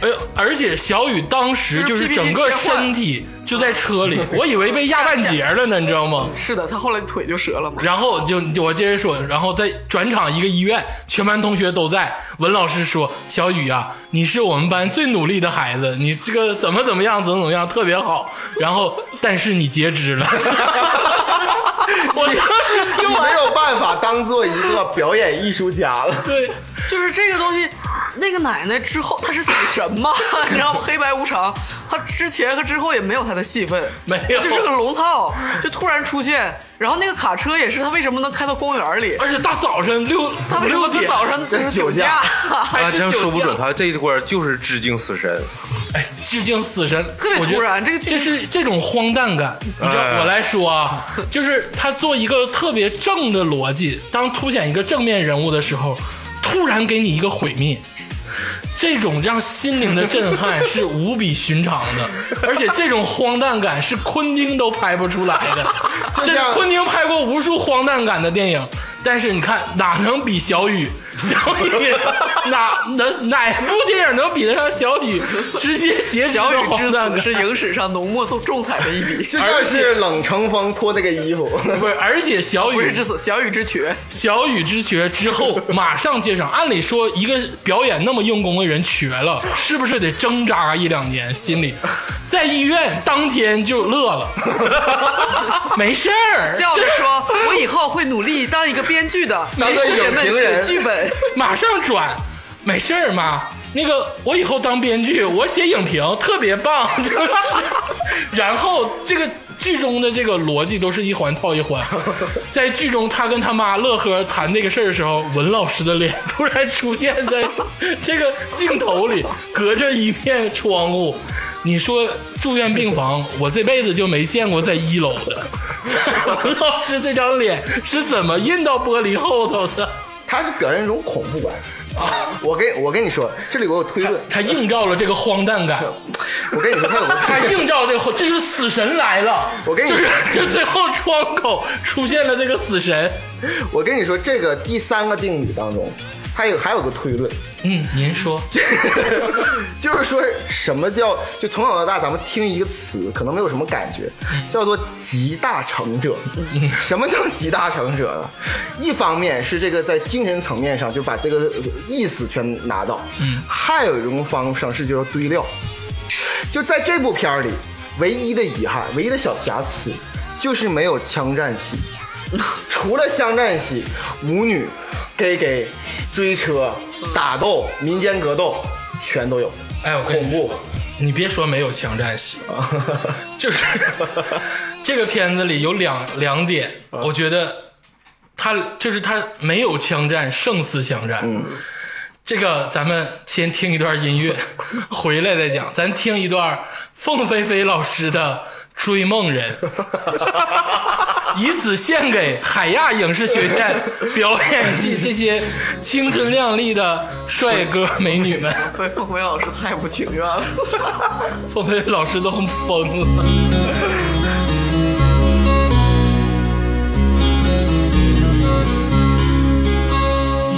哎呦，而且小雨当时就是整个身体就在车里，我以为被压半截了呢，你知道吗？是的，他后来腿就折了嘛。然后就就我接着说，然后在转场一个医院，全班同学都在。文老师说：“小雨啊，你是我们班最努力的孩子，你这个怎么怎么样，怎么怎么样，特别好。然后，但是你截肢了。”我当时听没，有办法当做一个表演艺术家了。对，就是这个东西，那个奶奶之后她是死神嘛，你知道吗？黑白无常，她之前和之后也没有她的戏份，没有就是个龙套，就突然出现。然后那个卡车也是，她为什么能开到公园里？而且大早晨六她为什么在早上就是酒驾？啊，真说不准，酒驾他这一关就是致敬死神。哎，致敬死神，特别突然这个剧这是这种荒诞感，你知道，哎我来说啊，就是他做一个特别正的逻辑，当凸显一个正面人物的时候，突然给你一个毁灭。这种让心灵的震撼是无比寻常的，而且这种荒诞感是昆汀都拍不出来的。这昆汀拍过无数荒诞感的电影，但是你看哪能比小雨？小雨哪能哪部电影能比得上小雨直接结局的小雨之？死是影史上浓墨重重彩的一笔，就像是冷成风脱那个衣服，不是，而且小雨不是之死，小雨之瘸。小雨之瘸之后马上接上。按理说，一个表演那么用功的人瘸了，是不是得挣扎一两年？心里在医院当天就乐了，没事儿，笑着说：“我以后会努力当一个编剧的，当个给师姐们写影评 马上转，没事儿嘛。那个，我以后当编剧，我写影评特别棒，就是。然后这个剧中的这个逻辑都是一环套一环，在剧中他跟他妈乐呵谈这个事儿的时候，文老师的脸突然出现在 这个镜头里，隔着一片窗户。你说住院病房，我这辈子就没见过在一楼的。文老师这张脸是怎么印到玻璃后头的？他是表现一种恐怖感啊。我跟我跟你说，这里我有推论，他映照了这个荒诞感，我跟你说，他有个他 推论，映照这个，这就是死神来了。我跟你就是就最后窗口出现了这个死神。我跟你说，这个第三个定理当中，还有还有个推论，嗯，您说，就是说什么叫就从小到大咱们听一个词可能没有什么感觉，叫做集大成者。什么叫集大成者呢？一方面是这个在精神层面上就把这个意思全拿到，嗯，还有一种方式就是堆料。就在这部片儿里，唯一的遗憾，唯一的小瑕疵，就是没有枪战戏。除了枪战戏，母女、gay gay、追车、打斗、民间格斗，全都有。哎，我跟恐怖你别说没有枪战戏，就是 这个片子里有两两点，我觉得他就是他没有枪战胜似枪战。嗯，这个咱们先听一段音乐，回来再讲。咱听一段凤飞飞老师的《追梦人》，以此献给海亚影视学院表演系这些青春靓丽的帅哥美女们。对，凤飞老师太不情愿了。凤飞老师都疯了。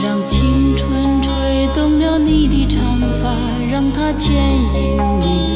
让青春吹动了你的长发，让它牵引你。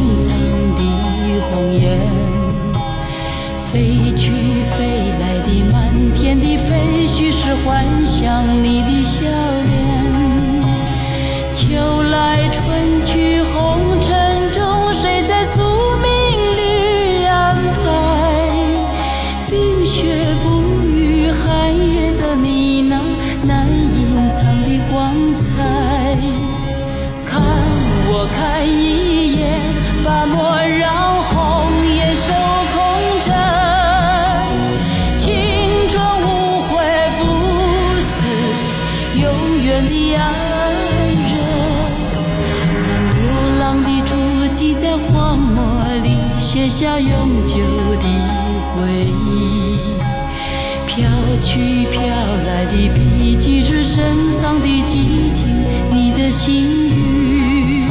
幻想下永久的回忆。飘去飘来的笔迹是深藏的激情，你的心语。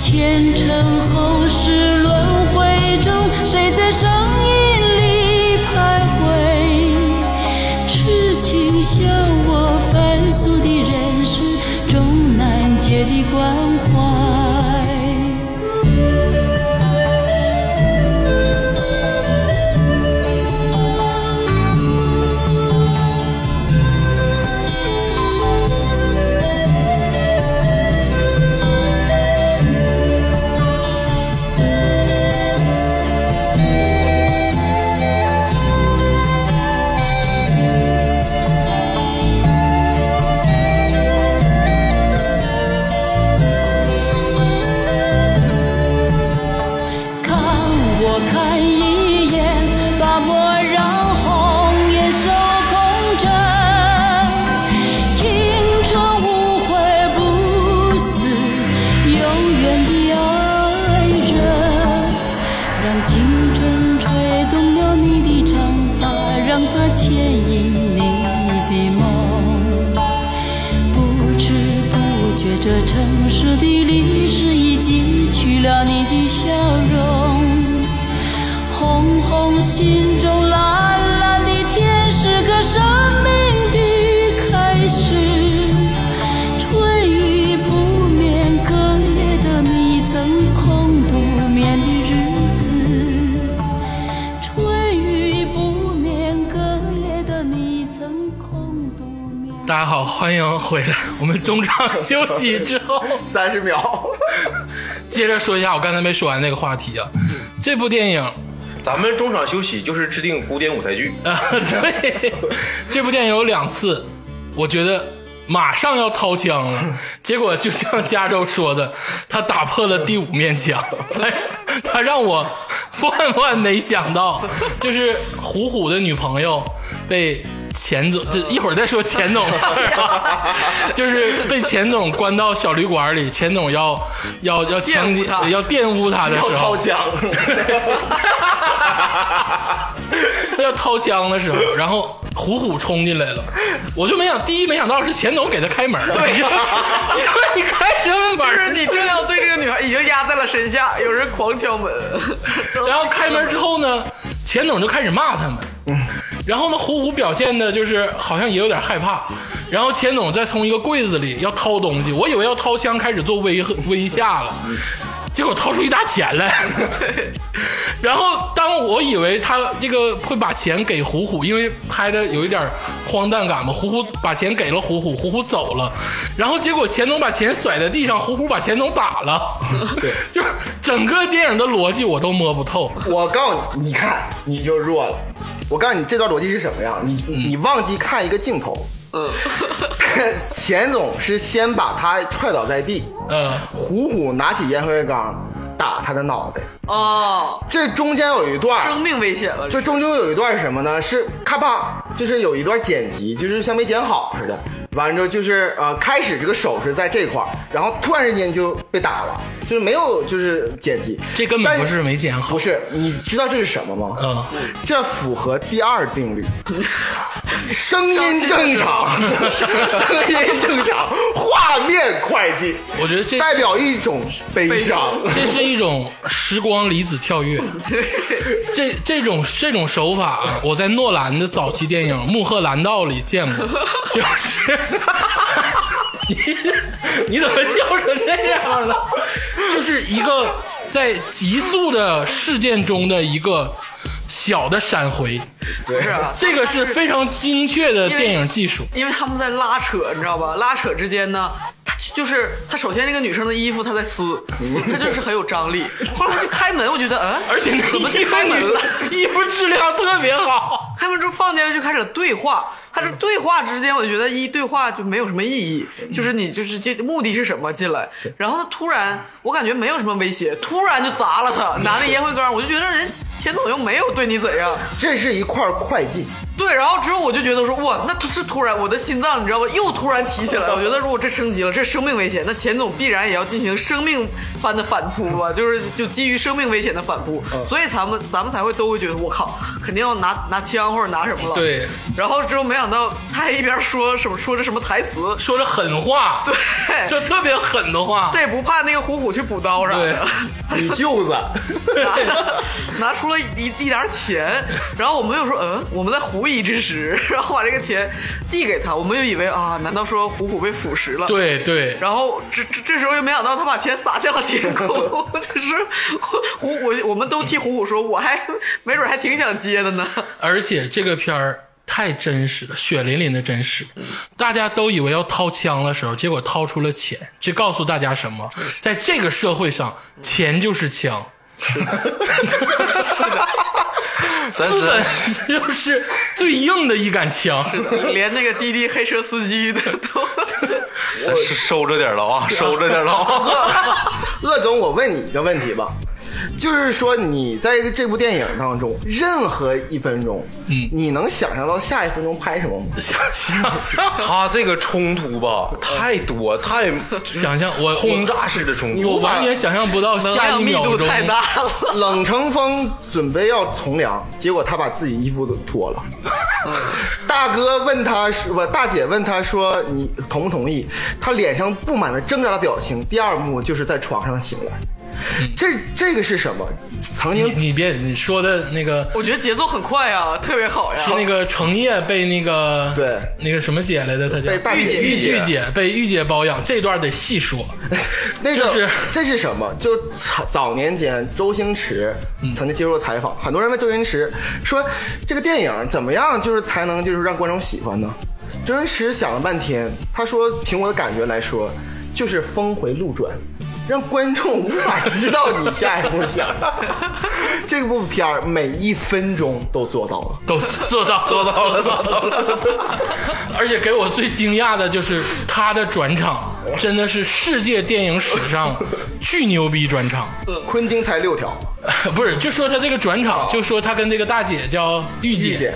前尘后世轮欢迎回来。我们中场休息之后，三十秒，接着说一下我刚才没说完那个话题啊。这部电影咱们中场休息就是制定古典舞台剧，啊，对，这部电影有两次，我觉得马上要掏枪了，结果就像加州说的，他打破了第五面墙，他他让我万万没想到，就是虎虎的女朋友被。钱总，这一会儿再说钱总的事儿啊，就是被钱总关到小旅馆里，钱总要要要强奸他。要玷污他的时候。掏，枪，要掏枪的时候，然后虎虎冲进来了，我就没想，第一没想到是钱总给他开门，对，你说你开什么门？就是你正要对这个女孩已经压在了身下，有人狂敲门，然后开门之后呢，钱总就开始骂他们。然后呢，虎虎表现的就是好像也有点害怕。然后钱总再从一个柜子里要掏东西，我以为要掏枪开始做威威吓了，结果掏出一沓钱来。然后当我以为他这个会把钱给虎虎，因为拍的有一点荒诞感嘛，虎虎把钱给了虎虎，虎虎走了。然后结果钱总把钱甩在地上，虎虎把钱总打了。对，就是整个电影的逻辑我都摸不透。我告诉你，你看你就弱了。我告诉你，这段逻辑是什么样？你你忘记看一个镜头，嗯，钱总是先把他踹倒在地，嗯。虎虎拿起烟灰缸打他的脑袋。哦，这中间有一段，生命危险了，这中间有一段是什么呢？是咔吧，就是有一段剪辑，就是像没剪好似的。完了之后就是呃，开始这个手是在这块儿，然后突然之间就被打了，就是没有就是剪辑，这根本不是没剪好。不是，你知道这是什么吗？嗯，这符合第二定律，声音正常，声音正常，画面快进，我觉得这代表一种悲伤。这是一种时光离子跳跃。这这种这种手法啊，我在诺兰的早期电影《穆赫兰道》里见过，就是你 你怎么笑成这样了？就是一个在急速的事件中的一个小的闪回，不是啊，这个是非常精确的电影技术。因为他们在拉扯，你知道吧？拉扯之间呢，他就是他首先这个女生的衣服他在撕，撕他就是很有张力。后来他就开门，我觉得嗯，而且那怎么就衣服开门了？衣服质量特别好。开门之后放进来就开始对话，他这对话之间，我觉得一对话就没有什么意义，就是你就是这目的是什么进来，然后他突然我感觉没有什么威胁，突然就砸了他，拿那烟灰缸，我就觉得人钱总又没有对你怎样，这是一块快进，对，然后之后我就觉得说，哇，那是突然我的心脏你知道吧，又突然提起来了。我觉得如果这升级了，这生命危险，那钱总必然也要进行生命般的反扑吧，就是就基于生命危险的反扑，所以咱们咱们才会都会觉得我靠，肯定要拿拿枪或者拿什么了。对，然后之后没想到他还一边说什么说着什么台词，说着狠话，对。就特别狠的话，他也不怕那个虎虎去补刀啥的。你舅子，拿拿出了一一点钱，然后我们又说，嗯，我们在狐疑之时，然后把这个钱递给他，我们又以为啊，难道说虎虎被腐蚀了？。对对，然后这这这时候又没想到他把钱撒向了天空，就是虎虎，我们都替虎虎说，我还没准还挺想接的呢。而且这个片儿太真实了，血淋淋的真实。大家都以为要掏枪的时候，结果掏出了钱，这告诉大家什么？在这个社会上，钱就是枪。资本就是最硬的一杆枪。连那个滴滴黑车司机的都，咱是收着点了啊，收着点了啊。鄂总，我问你一个问题吧，就是说你在这部电影当中，任何一分钟，嗯你能想象到下一分钟拍什么吗？想 想象，他这个冲突吧，太多太想象我轰炸式的冲突。我完全想象不到能下量密度一秒钟。太大了。冷成风准备要从良，结果他把自己衣服都脱了。大哥问他说不，大姐问他说你同不同意？他脸上布满了挣扎的表情。第二幕就是在床上醒来。这这个是什么？曾经你别你说的那个我觉得节奏很快啊，特别好呀。是那个程烨被那个对那个什么姐来的，他叫玉姐玉姐御姐被玉姐包养，这段得细说。那个就是这是什么？就早早年间，周星驰曾经接受采访，很多人问周星驰说，这个电影怎么样，就是才能就是让观众喜欢呢？周星驰想了半天，他说，凭我的感觉来说，就是峰回路转。让观众无法知道你下一步想。这部片儿每一分钟都做到了。都做到做到了，做到了。而且给我最惊讶的就是他的转场，真的是世界电影史上巨牛逼转场。昆汀才六条，不是，就说他这个转场，就说他跟这个大姐叫玉姐，姐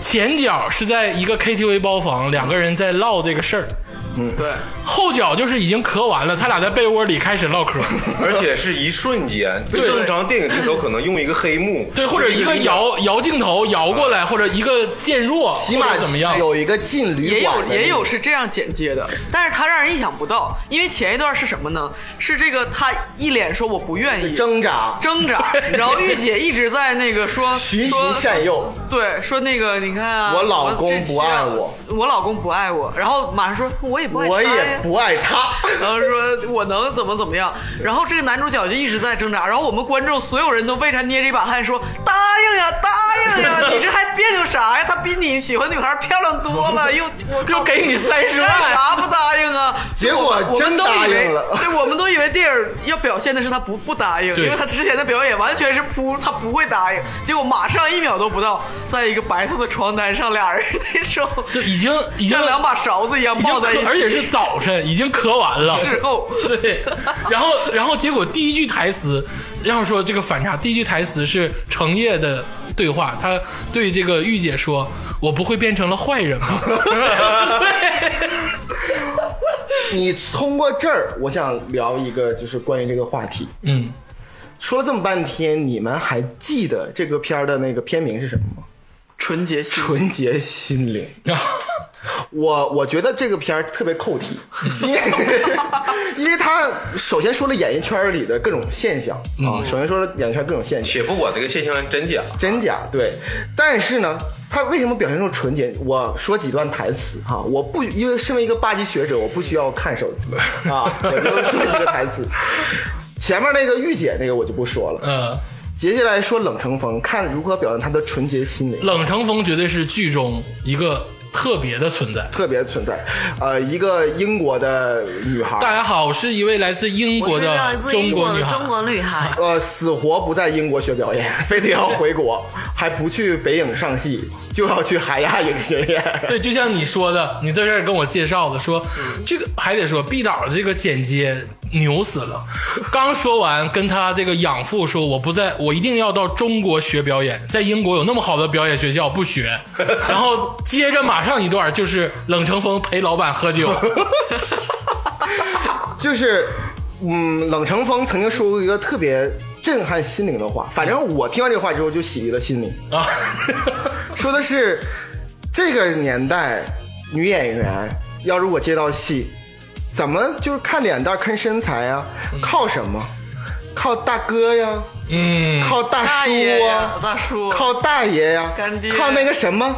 前脚是在一个 KTV 包房，两个人在唠这个事儿，对，后脚就是已经咳完了，他俩在被窝里开始唠嗑，而且是一瞬间，对。正常电影镜头可能用一个黑幕，对，或者一个摇摇镜头摇过来，或者一个渐弱，起码怎么样？有一个进旅也有馆的也有是这样剪接的，但是他让人意想不到，因为前一段是什么呢？是这个他一脸说我不愿意。挣扎，挣扎，然后玉姐一直在那个说循说循善诱。对，说那个你看啊，我老公不爱我，我老公不爱我，然后马上说我也不爱他我也不爱他。然后说我能怎么怎么样，然后这个男主角就一直在挣扎，然后我们观众所有人都为他捏着一把汗，说答应呀，答应呀，你这还别扭啥呀？他比你喜欢的女孩漂亮多了，又我又给你三十干万，啥不答应啊？结果真答应了对，我们都以为电影要表现的是他不不答应，因为他之前的表演完全是扑他不会答应，结果马上一秒都不到，在一个白色的床单上，俩人那种就 已经已经像两把勺子一样抱在一起，咳，而且是早晨，已经磕完了。事后。对，然后然后结果第一句台词，要说这个反差，第一句台词是程烨的对话，他对这个御姐说：“我不会变成了坏人吗？”对，你通过这儿，我想聊一个，就是关于这个话题。嗯，说了这么半天，你们还记得这个片儿的那个片名是什么吗？纯洁心。纯洁心灵。我我觉得这个片儿特别扣题，因为 因为他首先说了演艺圈里的各种现象。啊，首先说了演艺圈各种现象，且不管这个现象真假，真假对，但是呢，他为什么表现出纯洁？我说几段台词哈，我不因为身为一个八级学者，我不需要看手机。啊，我就说几个台词。前面那个御姐那个我就不说了，呃，接下来说冷成风，看如何表现他的纯洁心灵。冷成风绝对是剧中一个特别的存在。特别存在，呃，一个英国的女孩，大家好，我是一位来自英国的中国女孩。中国女孩。呃，死活不在英国学表演，非得要回国，还不去北影上戏，就要去海亚影学院。对，就像你说的，你在这儿跟我介绍的，说这个还得说毕导的这个剪接牛死了。刚说完，跟他这个养父说：“我不在，我一定要到中国学表演，在英国有那么好的表演学校，不学。”然后接着马上一段就是冷成风陪老板喝酒，就是，嗯，冷成风曾经说过一个特别震撼心灵的话，反正我听完这话之后就洗涤了心灵。啊，说的是这个年代女演员要如果接到戏，怎么就是看脸蛋、看身材啊？靠什么？靠大哥呀，嗯，靠大大叔啊，大叔。靠大爷呀，干爹。靠那个什么，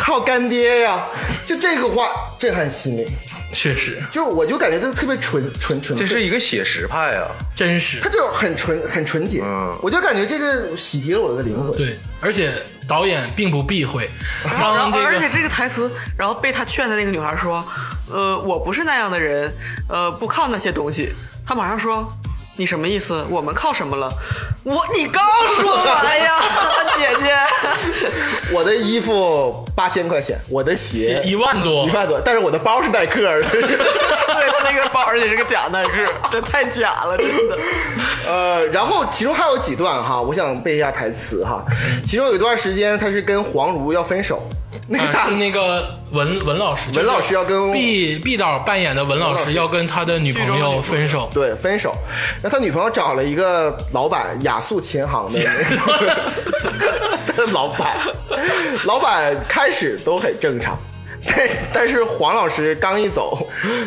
靠干爹呀，就这个话震撼心灵。确实就是我就感觉这特别纯纯纯粹，这是一个写实派啊，真实他。就很纯很纯洁，嗯我就感觉这个洗涤了我的灵魂。对，而且导演并不避讳，然后当这而且这个台词，然后被他劝的那个女孩说：“呃，我不是那样的人，呃，不靠那些东西。”他马上说：“你什么意思？我们靠什么了？我你刚说完呀，姐姐。我的衣服八千块钱，我的鞋一万多一，万多，但是我的包是耐克的。对他那个包，而且是个假耐克，这太假了，真的。呃，然后其中还有几段哈，我想背一下台词哈。其中有一段时间，他是跟黄如要分手，那个是那个文文老师，文老师要跟毕毕导扮演的文老师要跟他的女朋友分手，对分手，那他女朋友找了一个老板雅素琴行的的 老板，老板开始都很正常，但但是黄老师刚一走，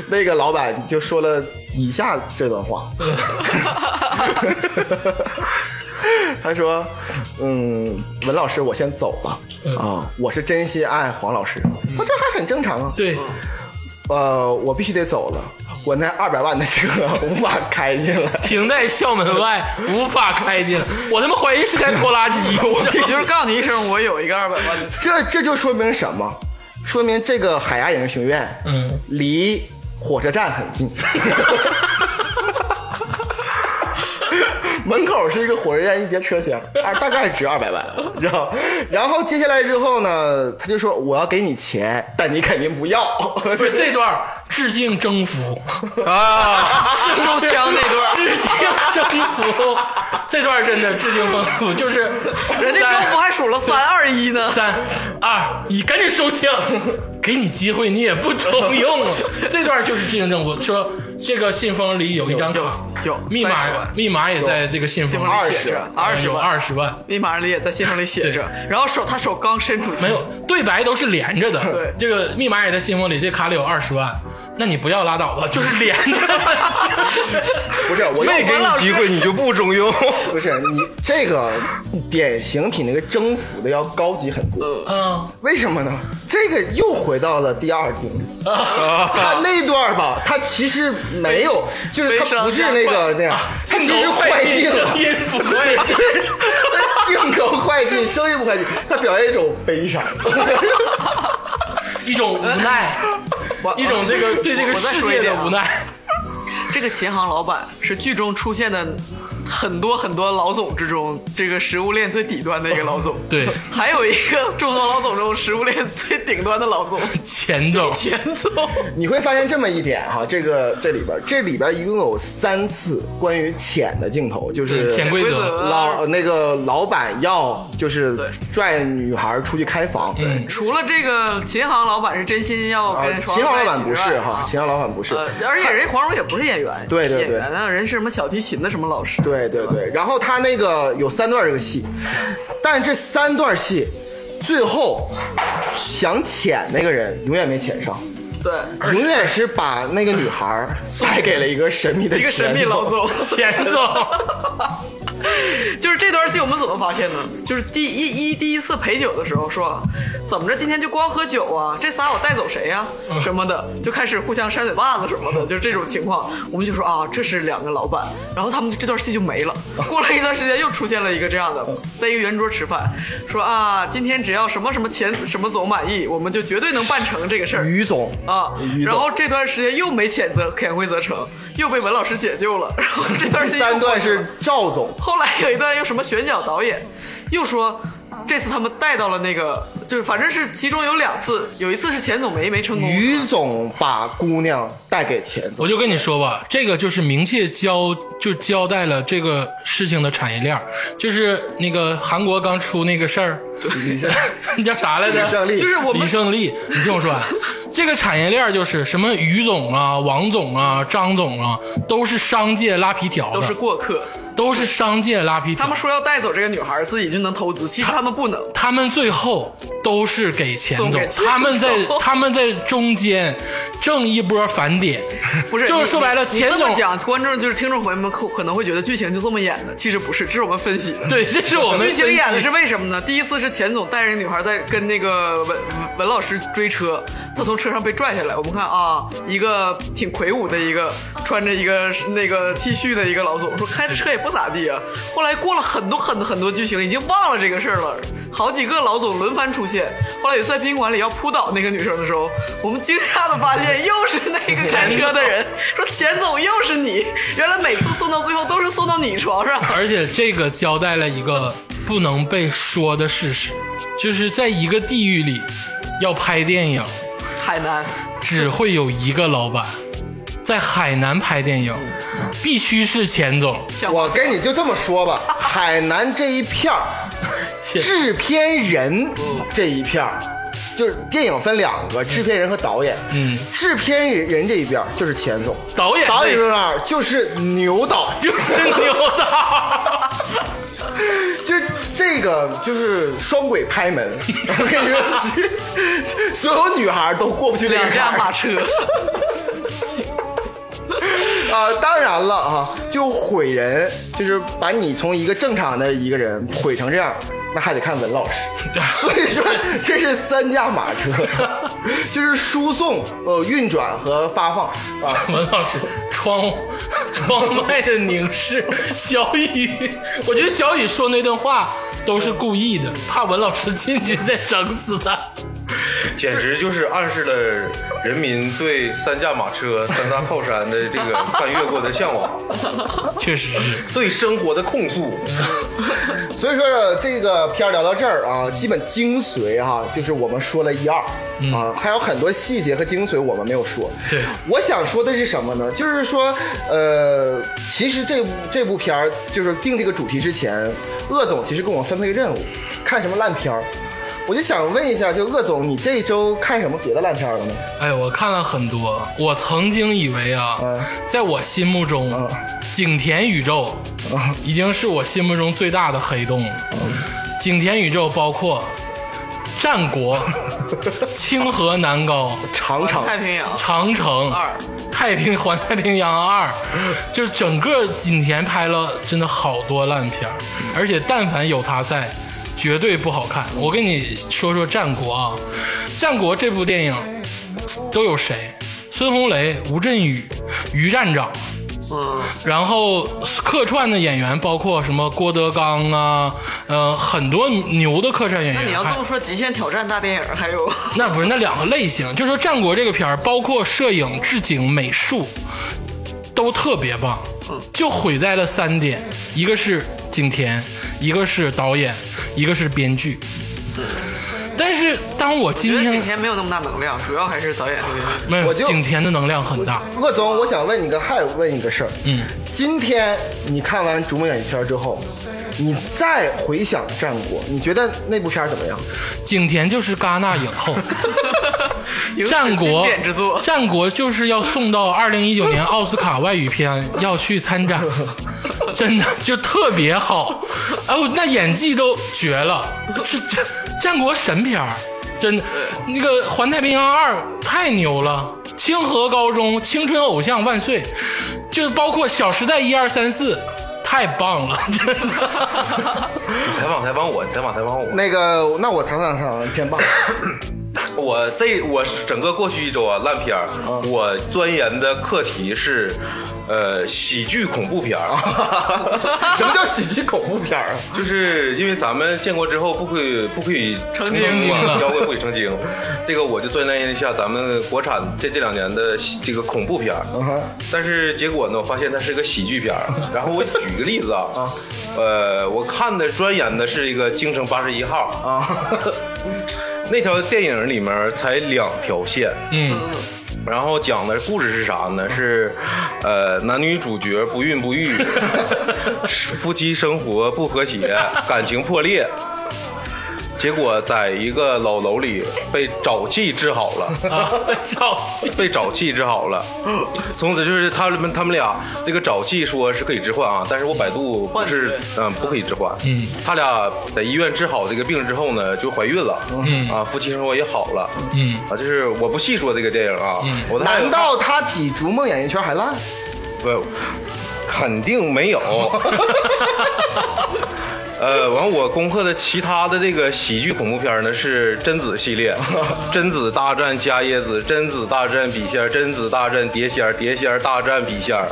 那个老板就说了以下这段话。他说：“嗯，文老师，我先走吧。啊，我是真心爱黄老师。他这还很正常啊。对，呃，我必须得走了，我那二百万的车 无法开进来。停在校门外，无法开进来。我他妈怀疑是台拖拉机。我就是告诉你一声，我有一个二百万的车。这这就说明什么？说明这个海牙影视学院，嗯，离火车站很近。门口是一个火车站一节车厢，二大概值二百万，知道然后接下来之后呢，他就说我要给你钱，但你肯定不要。不是这段致敬征服，啊，是收枪那段，致敬征服，这段真的致敬征服，就是人家征服还数了三二一呢。三二一，赶紧收枪，给你机会你也不中用啊！这段就是致敬征服，说这个信封里有一张卡，有有密码，密码也在这个信封里，写着二十有万，二十万。密码里也在信封里写着，然后手他手刚伸出去，没有对白都是连着的，对这个密码也在信封里，这卡里有二十万，那你不要拉倒吧，就是连着的。不是，我没给你机会你就不中用。不是你这个典型比那个征服的要高级很多。嗯，为什么呢？这个又回到了第二定律。他那段吧，他其实没有，就是他不是那个那样，他镜其实头快进，了声。音不快进。镜头快进，声音不快进，他表现一种悲伤。一种无奈，一种这个对这个世界的无奈。这个琴行老板是剧中出现的很多很多老总之中，这个食物链最底端的一个老总。对。还有一个众多老总中食物链最顶端的老总，钱总，钱总。你会发现这么一点哈，这个这里边这里边一共有三次关于潜的镜头，就是潜规则。老那个老板要就是拽女孩出去开房，嗯。除了这个琴行老板是真心要啊，跟秦昊老板不是哈。哈，秦昊老板不是，呃，而且人黄蓉也不是演员，对对对。演员呢，人是什么小提琴的什么老师，对对对对，然后他那个有三段这个戏，但这三段戏最后想潜那个人永远没潜上，对，永远是把那个女孩带给了一个神秘的一个神秘前老总。钱总，就是这段戏我们怎么发现呢？就是第一一第一次陪酒的时候说，怎么着今天就光喝酒啊？这仨我带走谁呀、什么的，就开始互相扇嘴巴子什么的，就是这种情况。我们就说啊，这是两个老板，然后他们这段戏就没了。过了一段时间又出现了一个这样的，在一个圆桌吃饭，说啊，今天只要什么什么钱什么总满意，我们就绝对能办成这个事儿。于总啊，总然后这段时间又没谴责潜规则成，又被文老师解救了。然后这段戏三段是赵总，后来有一段又什么选角导演，又说这次他们带到了那个，就就是反正是其中有两次，有一次是钱总没没成功，于总把姑娘带给钱总我，就跟你说吧，这个就是明确交就交代了这个事情的产业链儿，就是那个韩国刚出那个事儿，你叫啥来着？李胜利就是我们李胜利，你听我说啊，这个产业链儿就是什么于总啊、王总啊、张总啊，都是商界拉皮条的，都是过客。都是商界拉皮条。他们说要带走这个女孩，自己就能投资，其实他们不能。他们最后都是给钱总送给，钱他们在 他们在中间挣一波返点，不是，就是说白了，你钱总你这么讲，观众就是听众朋友们可可能会觉得剧情就这么演的，其实不是，这是我们分析的。对，这是我们剧情演的是为什么呢？第一次是钱总带着女孩在跟那个文文文老师追车，他从车上被拽下来。我们看啊，一个挺魁梧的一个穿着一个那个 T 恤的一个老总说开着车也不咋地啊。后来过了很多很多很多剧情，已经忘了这个事儿了。好几个老总轮番出现。后来有一次在宾馆里要扑倒那个女生的时候，我们惊讶的发现又是那个 开车的人，说钱总又是你。原来每次送到最后都是送到你床上。而且这个交代了一个不能被说的事实，就是在一个地域里要拍电影，海南。只会有一个老板。在海南拍电影，必须是钱总。我跟你就这么说吧，海南这一片儿，制片人这一片儿，就是电影分两个，制片人和导演。嗯，制片人这一边就是钱总，导演导演这边儿就是牛导，就是牛导。就这个就是双轨拍门。我跟你说，所有女孩都过不去这个两驾坎儿马车，啊，当然了啊，就毁人，就是把你从一个正常的一个人毁成这样，那还得看文老师。所以说这是三驾马车，就是输送、呃运转和发放啊。文老师，窗窗外的凝视，小雨，我觉得小雨说那段话都是故意的，怕文老师进去再整死他。简直就是暗示了人民对三驾马车、三大靠山的这个翻越过的向往，确实是，对生活的控诉。所以说这个片儿聊到这儿啊，基本精髓哈、就是我们说了一二、啊，还有很多细节和精髓我们没有说。对我想说的是什么呢？就是说，呃，其实这部这部片儿就是定这个主题之前，鄂总其实跟我们分配任务，看什么烂片儿。我就想问一下，就鄂总，你这一周看什么别的烂片了吗？哎，我看了很多，我曾经以为啊，嗯在我心目中，嗯景田宇宙啊已经是我心目中最大的黑洞了。景田宇宙包括战国、清河南高、长城太平洋长城二太平环太平洋二，就是整个景田拍了真的好多烂片儿而且但凡有他在，绝对不好看。我跟你说说战国啊，战国这部电影都有谁？孙红雷、吴镇宇、于站长。嗯，然后客串的演员包括什么郭德纲啊，呃，很多牛的客串演员。那你要还这么说，《极限挑战》大电影还有 那不是那两个类型，就说战国这个片儿，包括摄影、置景、美术，都特别棒，就毁在了三点：一个是景甜，一个是导演，一个是编剧。但是当我今觉得景天甜没有那么大能量，主要还是导演。没有景甜的能量很大，鄂总，我想问你个，还问你个事儿。嗯，今天你看完《逐梦演艺圈》之后，你再回想《战国》，你觉得那部片儿怎么样？景甜就是戛纳影后。战国战国就是要送到二零一九年奥斯卡外语片要去参展，真的就特别好，哎呦，那演技都绝了，是战战国神片儿真的，那个《环太平洋二》太牛了，清河高中青春偶像万岁，就包括《小时代》一二三四，太棒了，真的。你采访采访我，采访采访我。那个，那我采访采访偏棒。我这我整个过去一周啊，烂片儿，我钻研的课题是，呃，喜剧恐怖片儿。什么叫喜剧恐怖片儿啊？就是因为咱们建国之后不可以不可以成精嘛，妖怪不可以成精。这个我就钻研一下咱们国产这这两年的这个恐怖片儿。嗯哼，但是结果呢，我发现它是个喜剧片儿。然后我举个例子啊，呃，我看的钻研的是一个《京城八十一号》啊，那条电影里面才两条线，嗯然后讲的故事是啥呢？是，呃，男女主角不孕不育，夫妻生活不和谐，感情破裂。结果在一个老楼里被沼气治好了，沼气。被沼气治好了。从此就是他们他们俩这个沼气说是可以置换啊，但是我百度不是嗯不可以置换。嗯，他俩在医院治好这个病之后呢，就怀孕了。嗯啊，夫妻生活也好了。嗯啊，就是我不细说这个电影啊，难道他比逐梦演艺圈还烂？不，肯定没有。呃，完我攻克的其他的这个喜剧恐怖片呢是贞子系列，贞子大战伽椰子，贞子大战笔仙，贞子大战碟仙，碟仙大战笔仙，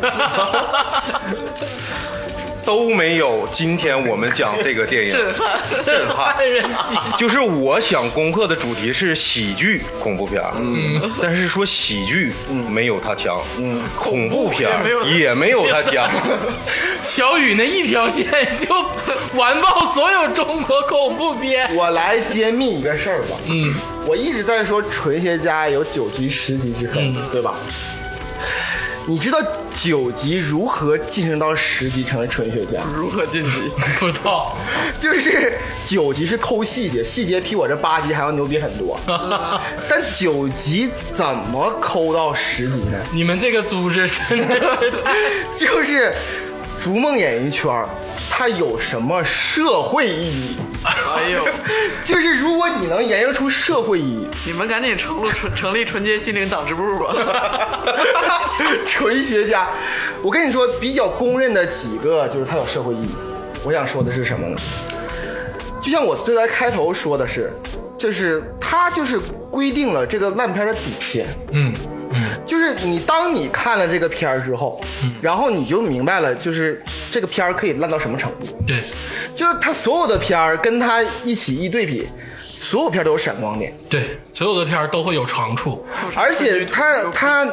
都没有今天我们讲这个电影震撼，震撼。万人喜，就是我想攻克的主题是喜剧恐怖片，嗯，但是说喜剧，没有他强，嗯，恐怖片也没有也没有他强，小雨那一条线就完爆所有中国恐怖片。我来揭秘一个事儿吧。嗯，我一直在说纯学家有九级、十级之分，对吧？你知道九级如何晋升到十级成为纯学家？如何晋级？不知道，就是九级是抠细节，细节比我这八级还要牛逼很多。但九级怎么抠到十级呢？你们这个组织真的是…… 就是逐梦演艺圈儿，它有什么社会意义？哎呦，就是如果你能研究出社会意义，你们赶紧成立纯成立纯洁心灵党支部吧！纯学家，我跟你说，比较公认的几个就是它有社会意义。我想说的是什么呢？就像我最在开头说的是，就是它就是规定了这个烂片的底线。嗯嗯。就是你当你看了这个片儿之后，嗯。然后你就明白了，就是这个片儿可以烂到什么程度。对，就是他所有的片儿跟他一起一对比，所有片儿都有闪光点。对，所有的片儿都会有长处。而且他他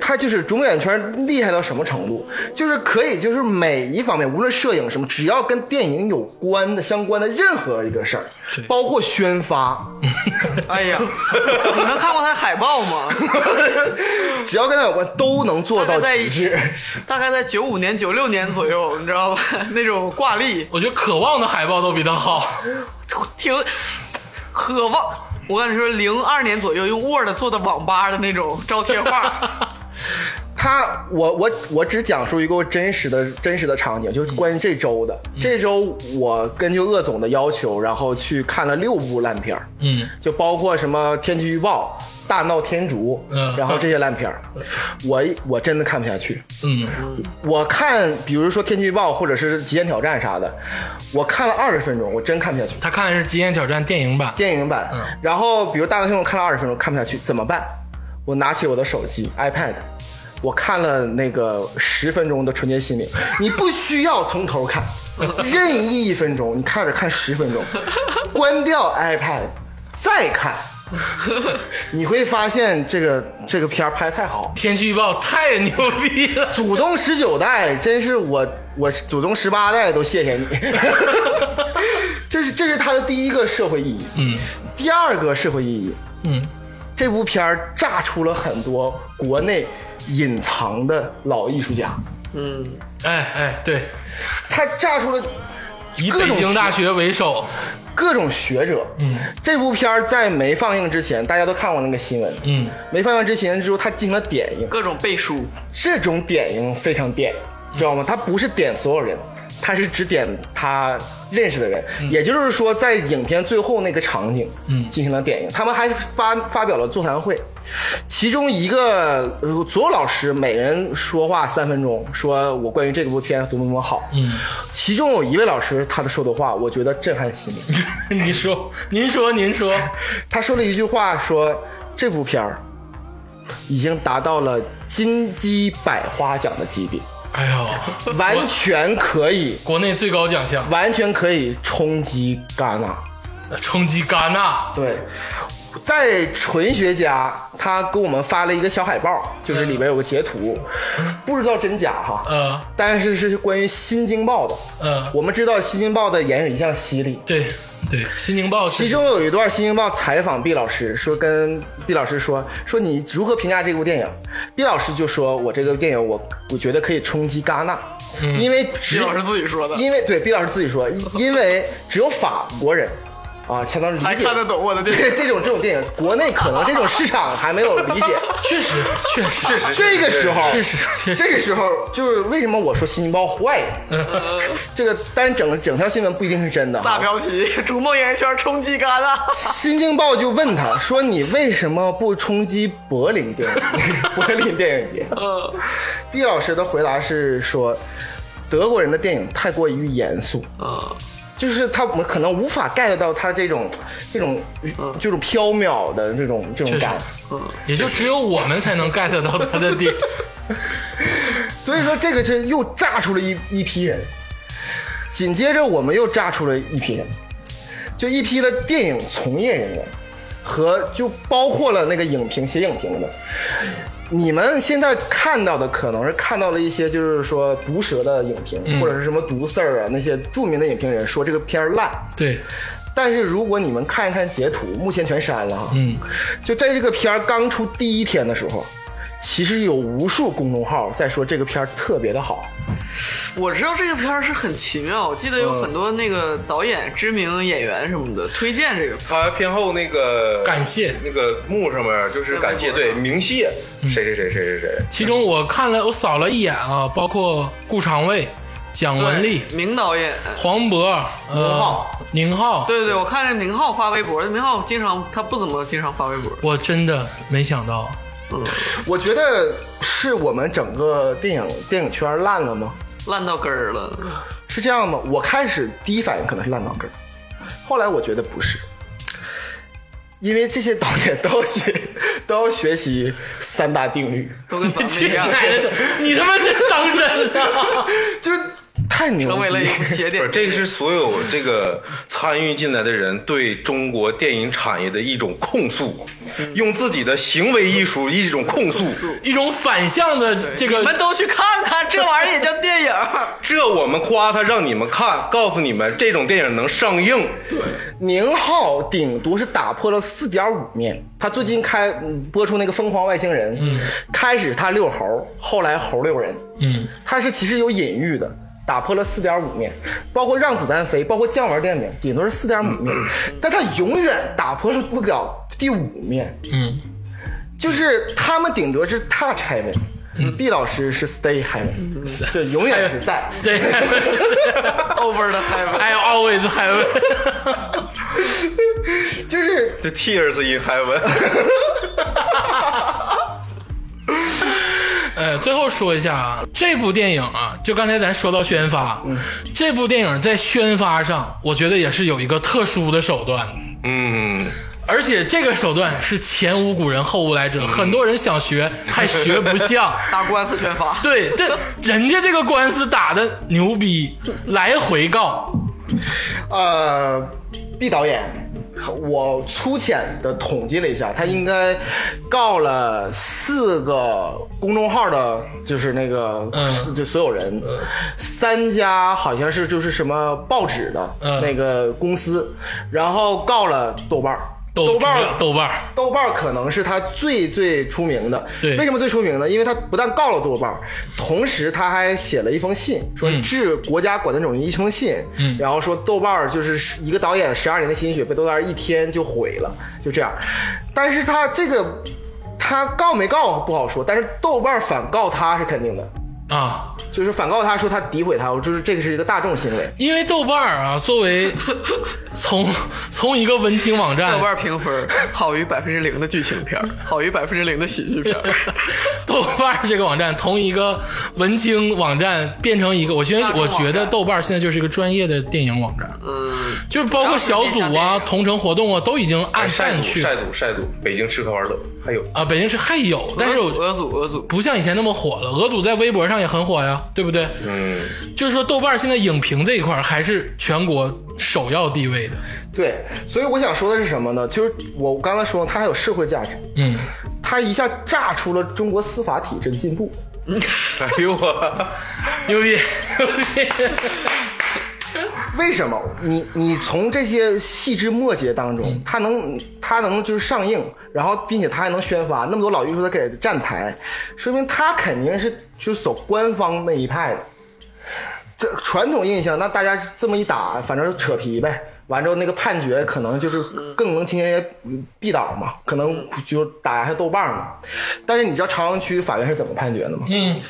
他就是中国演圈厉害到什么程度？就是可以就是每一方面，无论摄影什么，只要跟电影有关的相关的任何一个事儿，包括宣发，哎呀，你们看过他海报吗？只要跟他有关，都能做到大概在极致。大概在九五年、九六年左右，你知道吧？那种挂历，我觉得《渴望》的海报都比他好。挺渴望。我跟你说，零二年左右用 Word 做的网吧的那种招贴画，他，我我我只讲述一个真实的真实的场景，就是关于这周的。这周我根据鄂总的要求，然后去看了六部烂片儿嗯就包括什么天气预报、大闹天竺，嗯然后这些烂片儿我我真的看不下去。嗯，我看，比如说天气预报或者是极限挑战啥的，我看了二十分钟，我真看不下去。他看的是《极限挑战》电影版。电影版，然后比如大闹天宫我看了二十分钟看不下去，怎么办？我拿起我的手机 iPad，我看了那个十分钟的纯洁心灵。你不需要从头看，任意一分钟，你看着看十分钟，关掉 iPad 再看，你会发现这个这个片儿拍得太好。天气预报太牛逼了。祖宗十九代，真是我我祖宗十八代都谢谢你。这是这是他的第一个社会意义。嗯第二个社会意义，嗯，这部片儿炸出了很多国内隐藏的老艺术家，嗯哎哎，对，他炸出了以北京大学学为首。各种学者。嗯，这部片儿在没放映之前，大家都看过那个新闻。嗯，没放映之前之后，他进行了点映，各种背书。这种点映非常点，知道吗？他不是点所有人，他是只点他认识的人。也就是说，在影片最后那个场景，嗯，进行了点映。他们还发发表了座谈会，其中一个呃所有老师每人说话三分钟，说我关于这部片多么多么好。嗯，其中有一位老师他的说的话，我觉得震撼心灵。你说，您说，您说，他说了一句话说，这部片儿已经达到了金鸡百花奖的级别。哎呦，完全可以，国内最高奖项。完全可以冲击戛纳。冲击戛纳，对，在纯学家他给我们发了一个小海报，就是里边有个截图，不知道真假哈，嗯。但是是关于《新京报》的。嗯，我们知道《新京报》的言语一向犀利，对对，《新京报》其中有一段《新京报》采访毕老师，说跟毕老师说说你如何评价这部电影？毕老师就说我这个电影我我觉得可以冲击戛纳，因为毕只老师自己说的，因为对毕老师自己说，因因为只有法国人啊才能理解看得懂我的电影。对这种这种电影，国内可能这种市场还没有理解。确实确实确实这个时候，确实确实这个时候就是为什么我说《新京报》坏。这个单整整条新闻不一定是真的。大标题：逐梦演艺圈冲击戛纳。新京报就问他说：“你为什么不冲击柏林电影 柏林电影节？”毕老师的回答是说：“德国人的电影太过于严肃，嗯，就是他们可能无法 get 到他这种这种这种飘渺的这种这种感。，也就只有我们才能 get 到他的点。所以说，这个是又炸出了一一批人。紧接着，我们又炸出了一批人，就一批的电影从业人员和就包括了那个影评写影评的。你们现在看到的可能是看到了一些就是说毒舌的影评，或者是什么毒刺儿啊那些著名的影评人说这个片儿烂。对，但是如果你们看一看截图，目前全删了哈。嗯，就在这个片儿刚出第一天的时候，其实有无数公众号在说这个片儿特别的好。我知道这个片儿是很奇妙，我记得有很多那个导演、知名演员什么的推荐这个片。他片后那个感谢那个幕上面就是感谢，对，鸣谢谁谁谁谁谁谁，其中我看了，我扫了一眼啊，包括顾长卫、蒋雯丽、明导演。黄渤、呃、宁浩、宁浩，对对对，我看见宁浩发微博，宁浩经常他不怎么经常发微博。我真的没想到，我觉得是我们整个电影电影圈烂了吗？烂到根儿了，是这样吗？我开始第一反应可能是烂到根儿，后来我觉得不是，因为这些导演都要学 都要学习三大定律，都跟咱们一样，你他妈真当真了？就太牛逼成为了一部邪典不是，。这个是所有这个参与进来的人对中国电影产业的一种控诉，用自己的行为艺术一种控诉。一种反向的这个你们都去看看，这玩意儿也叫电影。这我们夸他，让你们看，告诉你们这种电影能上映。对宁浩顶多是打破了四点五面。他最近开嗯播出那个《疯狂外星人》，嗯，开始他遛猴，后来猴遛人，嗯，他是其实有隐喻的，打破了四点五面，包括让子弹飞，包括降玩电影，顶多是四点五面，但他永远打破了不了第五面，嗯，就是他们顶多是 touch heaven。毕老师是 stay heaven，就永远是在。对 Over the heaven，，I always heaven，就是 the Tears in Heaven，呃，最后说一下啊，这部电影啊，就刚才咱说到宣发，这部电影在宣发上，我觉得也是有一个特殊的手段。嗯，而且这个手段是前无古人后无来者，很多人想学 还学不像。打官司宣发。对，这 人家这个官司打的牛逼，来回告。呃，毕导演，我粗浅的统计了一下，他应该告了四个公众号的，就是那个，嗯。就所有人，三家好像是就是什么报纸的、嗯。那个公司，然后告了豆瓣儿。豆豆瓣儿豆瓣儿豆瓣儿可能是他最最出名的。对为什么最出名呢？因为他不但告了豆瓣儿，同时他还写了一封信，说嗯致国家广电总局一封信，嗯然后说豆瓣儿就是一个导演十二年的心血被豆瓣儿一天就毁了，就这样。但是他这个他告没告不好说，但是豆瓣儿反告他是肯定的，啊，就是反告他说他诋毁他，就是这个是一个大众行为。因为豆瓣儿啊，作为 从从一个文青网站豆，瓣评分好于百分之零的剧情片，好于百分之零的喜剧片。豆瓣这个网站从一个文青网站变成一个，我觉得我觉得豆瓣现在就是一个专业的电影网站，嗯，就是包括小组啊、同城活动啊，都已经按晒赌淡去晒赌晒赌，北京吃喝玩乐还有啊。北京市还有，但是我俄组俄组不像以前那么火了。俄组在微博上上也很火呀，对不对？嗯，就是说豆瓣现在影评这一块还是全国首要地位的。对，所以我想说的是什么呢？就是我刚才说，它还有社会价值，嗯，它一下炸出了中国司法体制的进步。哎呦我，牛逼牛逼！为什么？你你从这些细枝末节当中，他能他能就是上映，然后并且他还能宣发，那么多老艺术家给它站台，说明他肯定是就走官方那一派的。这传统印象，那大家这么一打，反正扯皮呗。完之后，那个判决可能就是更能青天必倒嘛，可能就打压下豆瓣嘛。但是你知道朝阳区法院是怎么判决的吗？嗯，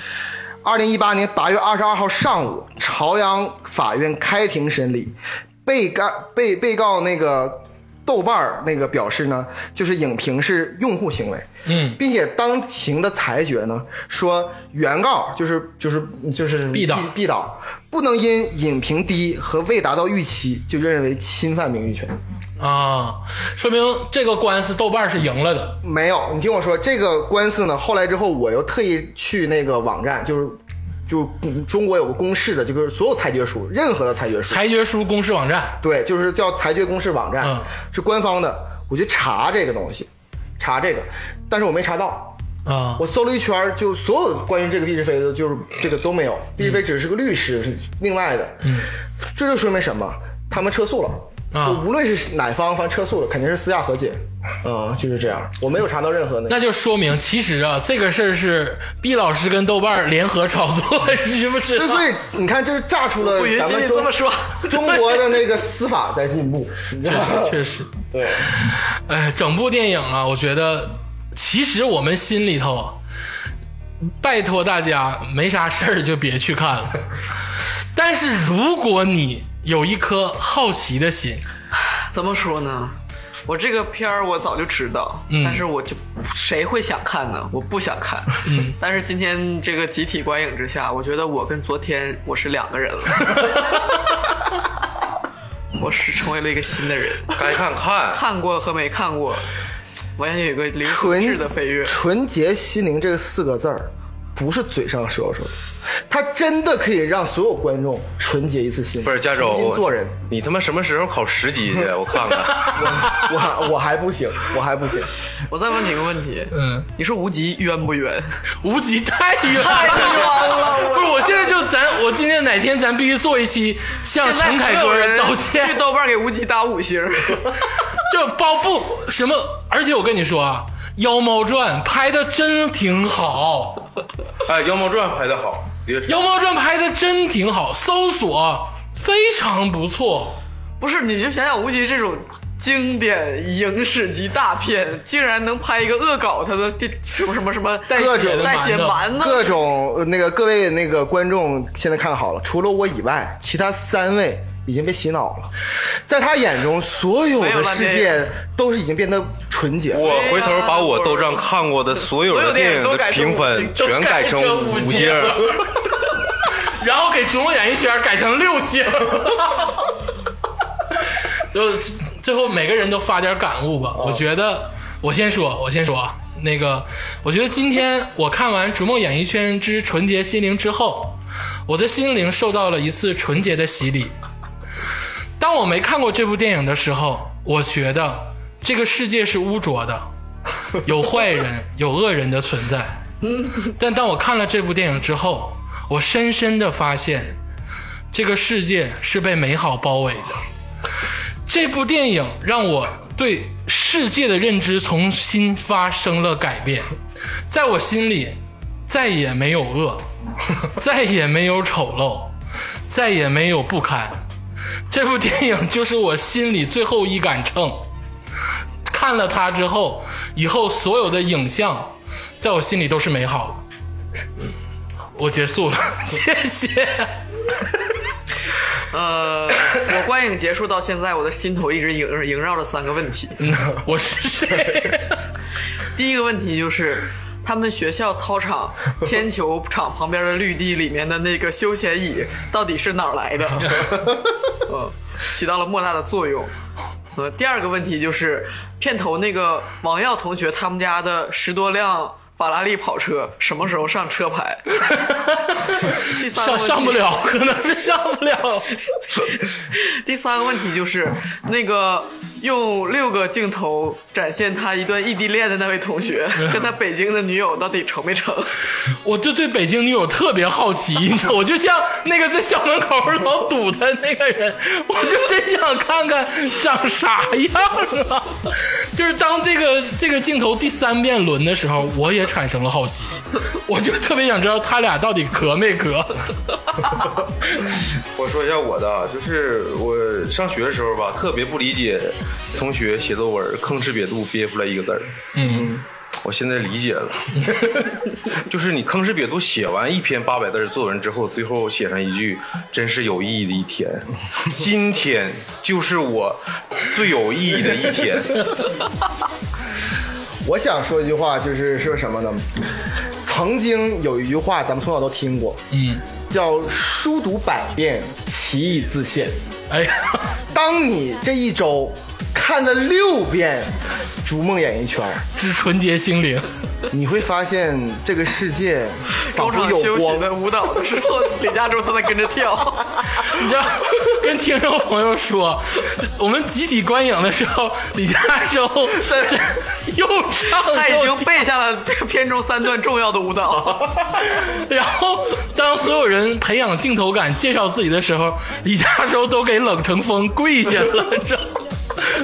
二零一八年八月二十二号上午，朝阳法院开庭审理，被告被被告那个豆瓣儿那个表示呢，就是影评是用户行为，嗯，并且当庭的裁决呢说，原告就是就是就是必倒必倒，不能因影评低和未达到预期就认为侵犯名誉权。啊，说明这个官司豆瓣是赢了的。没有，你听我说，这个官司呢，后来之后我又特意去那个网站，就是就嗯中国有个公示的，就是所有裁决书，任何的裁决书，裁决书公示网站，对，就是叫裁决公示网站，嗯。是官方的，我去查这个东西，查这个，但是我没查到，啊我搜了一圈，就所有关于这个毕志飞的，就是这个都没有，毕志飞只是个律师，是另外的，嗯，这就说明什么？他们撤诉了。啊就无论是哪方，反正撤诉了，肯定是私下和解，嗯，就是这样。我没有查到任何那个那就说明其实啊，这个事儿是毕老师跟豆瓣联合炒作，你知不知道？所以，你看，这炸出了咱们中这么说 中国的那个司法在进步，你知确道吗？实确实，对，哎，整部电影啊，我觉得其实我们心里头啊，拜托大家没啥事儿就别去看了。但是如果你有一颗好奇的心，怎么说呢？我这个片儿我早就知道，嗯但是我就谁会想看呢？我不想看。嗯，但是今天这个集体观影之下，我觉得我跟昨天我是两个人了。我是成为了一个新的人，该看看。看过和没看过，完全有一个灵魂质的飞跃。纯洁心灵这四个字儿，不是嘴上说说的，它真的可以让所有观众纯洁一次心，不是加州，重新做人。你他妈什么时候考十级去？我看看。我我我还不行，我还不行。我再问你一个问题，嗯，你说无极冤不冤？无极太冤了！不是，我现在就咱，我今天哪天咱必须做一期向陈凯歌所有人道去歉，豆瓣给无极打五星。就包不什么，而且我跟你说啊，《妖猫传》拍的真挺好，哎，《妖猫传》拍的好。妖猫传》拍的真挺好，搜索非常不错。不是，你就想想吴极这种经典影史级大片，竟然能拍一个恶搞他的电什么什么什么带血的带血馒头馒头，各种呃那个各位那个观众现在看好了，除了我以外，其他三位已经被洗脑了，在他眼中，所有的世界都是已经变得纯洁。我回头把我豆上看过的所有的电影的评分全改成五五星。然后给《逐梦演艺圈改成六星。就最后每个人都发点感悟吧。我觉得，我先说，我先说啊，那个，我觉得今天我看完《逐梦演艺圈之纯洁心灵》之后，我的心灵受到了一次纯洁的洗礼。当我没看过这部电影的时候，我觉得这个世界是污浊的，有坏人、有恶人的存在。但当我看了这部电影之后，我深深的发现，这个世界是被美好包围的。这部电影让我对世界的认知重新发生了改变，在我心里再也没有恶，再也没有丑陋，再也没有不堪。这部电影就是我心里最后一杆秤。看了它之后，以后所有的影像，在我心里都是美好的。我结束了，谢谢。呃，我观影结束到现在，我的心头一直萦萦绕着三个问题。我是谁？第一个问题就是，他们学校操场 铅球场旁边的绿地里面的那个休闲椅到底是哪儿来的？嗯，起到了莫大的作用。呃，第二个问题就是片头那个王耀同学他们家的十多辆法拉利跑车什么时候上车牌？第三上上不了，可能是上不了。第三个问题就是那个用六个镜头展现他一段异地恋的那位同学，跟他北京的女友到底成没成？我就对北京女友特别好奇，你知道，我就像那个在校门口老堵他那个人，我就真想看看长啥样啊！就是当这个这个镜头第三遍轮的时候，我也产生了好奇，我就特别想知道他俩到底磕没磕。我说一下我的啊，就是我上学的时候吧，特别不理解同学写作文吭哧瘪肚憋出来一个字儿。嗯，我现在理解了，就是你吭哧瘪肚写完一篇八百字的作文之后，最后写上一句“真是有意义的一天”，今天就是我最有意义的一天。我想说一句话，就是说什么呢？曾经有一句话，咱们从小都听过，嗯，叫“书读百遍，其义自现”。哎呀，当你这一周看了六遍《逐梦演艺圈》，之纯洁心灵。你会发现这个世界仿中佛有场休息光。的舞蹈的时候，李佳洲都在跟着跳。你知道，跟听众朋友说，我们集体观影的时候，李佳洲 在这又唱他已经背下了这个片中三段重要的舞蹈。然后，当所有人培养镜头感、介绍自己的时候，李嘉洲都给冷成风跪下了，你知道吗？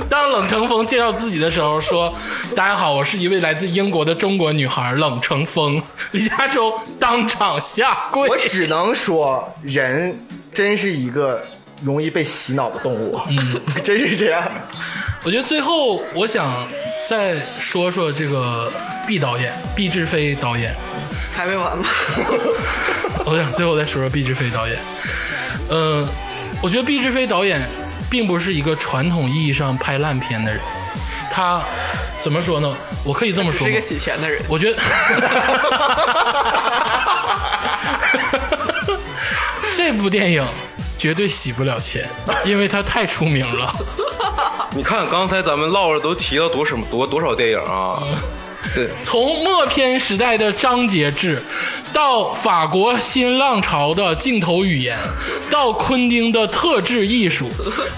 当冷成风介绍自己的时候，说：“大家好，我是一位来自英国的中国女孩冷成风。”李嘉洲当场下跪。我只能说，人真是一个容易被洗脑的动物。嗯，真是这样。我觉得最后我想再说说这个毕导演，毕志飞导演。还没完吗？我想最后再说说毕志飞导演。嗯、我觉得毕志飞导演并不是一个传统意义上拍烂片的人，他怎么说呢？我可以这么说是一个？洗钱的人。我觉得这部电影绝对洗不了钱，因为它太出名了。你看刚才咱们唠了都提到多什么多多少电影啊？对，从默片时代的张节制，到法国新浪潮的镜头语言，到昆汀的特制艺术，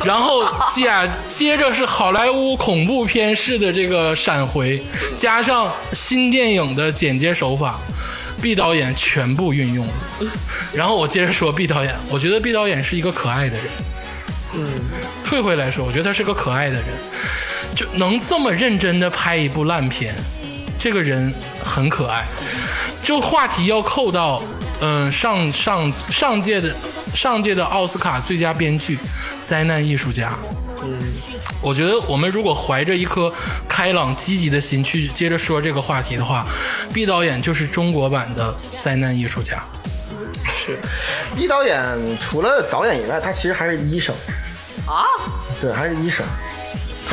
然后接接着是好莱坞恐怖片式的这个闪回，加上新电影的剪接手法，，B 导演全部运用了。然后我接着说 B 导演，我觉得 B 导演是一个可爱的人。嗯退回来说，我觉得他是个可爱的人，就能这么认真的拍一部烂片，这个人很可爱。就话题要扣到，嗯、上上上届的上届的奥斯卡最佳编剧，灾难艺术家。嗯，我觉得我们如果怀着一颗开朗积极的心去接着说这个话题的话，毕导演就是中国版的灾难艺术家。是毕导演除了导演以外，他其实还是医生。啊？对，还是医生。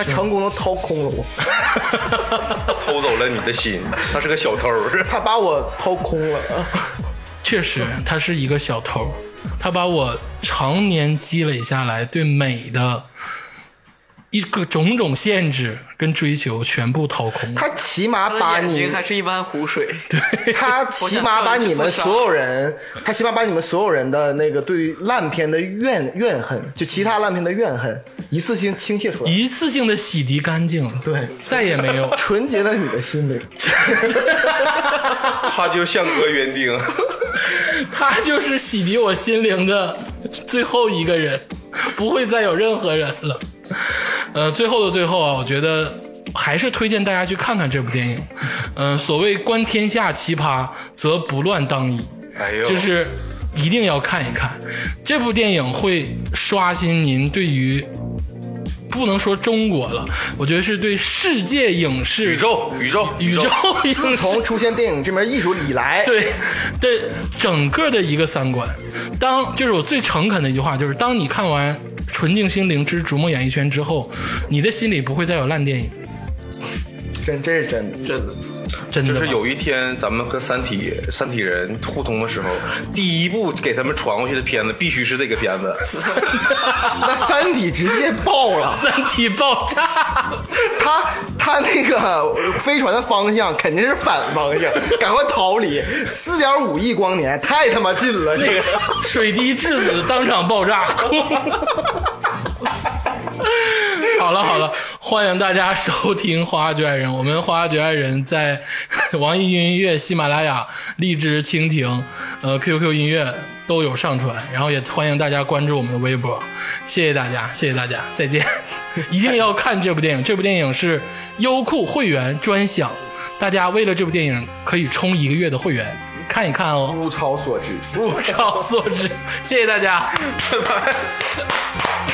他成功的掏空了我，偷走了你的心，他是个小偷。他把我掏空了。确实，他是一个小偷，他把我常年积累下来对美的一个种种限制跟追求全部掏空了。他起码把你，还是一湾湖水。对他起码把你们所有人，他起码把你们所有人的那个对于烂片的怨怨恨，就其他烂片的怨恨，一次性倾泻出来，一次性的洗涤干净了，对，再也没有。纯洁了你的心灵。他就像个园丁，他就是洗涤我心灵的最后一个人，不会再有任何人了。呃，最后的最后啊，我觉得还是推荐大家去看看这部电影。嗯、所谓观天下奇葩，则不乱当矣。哎呦，就是一定要看一看这部电影，会刷新您对于不能说中国了，我觉得是对世界影视宇宙宇宙宇宙自从出现电影这门艺术以来，对对整个的一个三观。当就是我最诚恳的一句话，就是当你看完《纯净心灵之逐梦演艺圈》之后，你的心里不会再有烂电影，真这是真的。真的。真的。就是有一天咱们跟三体三体人互通的时候，第一部给他们传过去的片子必须是这个片子。那《三体》直接爆了，三体爆炸，他他那个飞船的方向肯定是反方向，赶快逃离！四点五亿光年太他妈近了，这个。水滴质子当场爆炸。好了好了，欢迎大家收听《花花局爱人》，我们《花花局爱人》在 网易云音乐、喜马拉雅、荔枝、蜻蜓、呃 QQ 音乐都有上传，然后也欢迎大家关注我们的微博，谢谢大家，谢谢大家，再见！一定要看这部电影，这部电影是优酷会员专享，大家为了这部电影可以充一个月的会员，看一看哦。物超所值。物超所值，谢谢大家。Every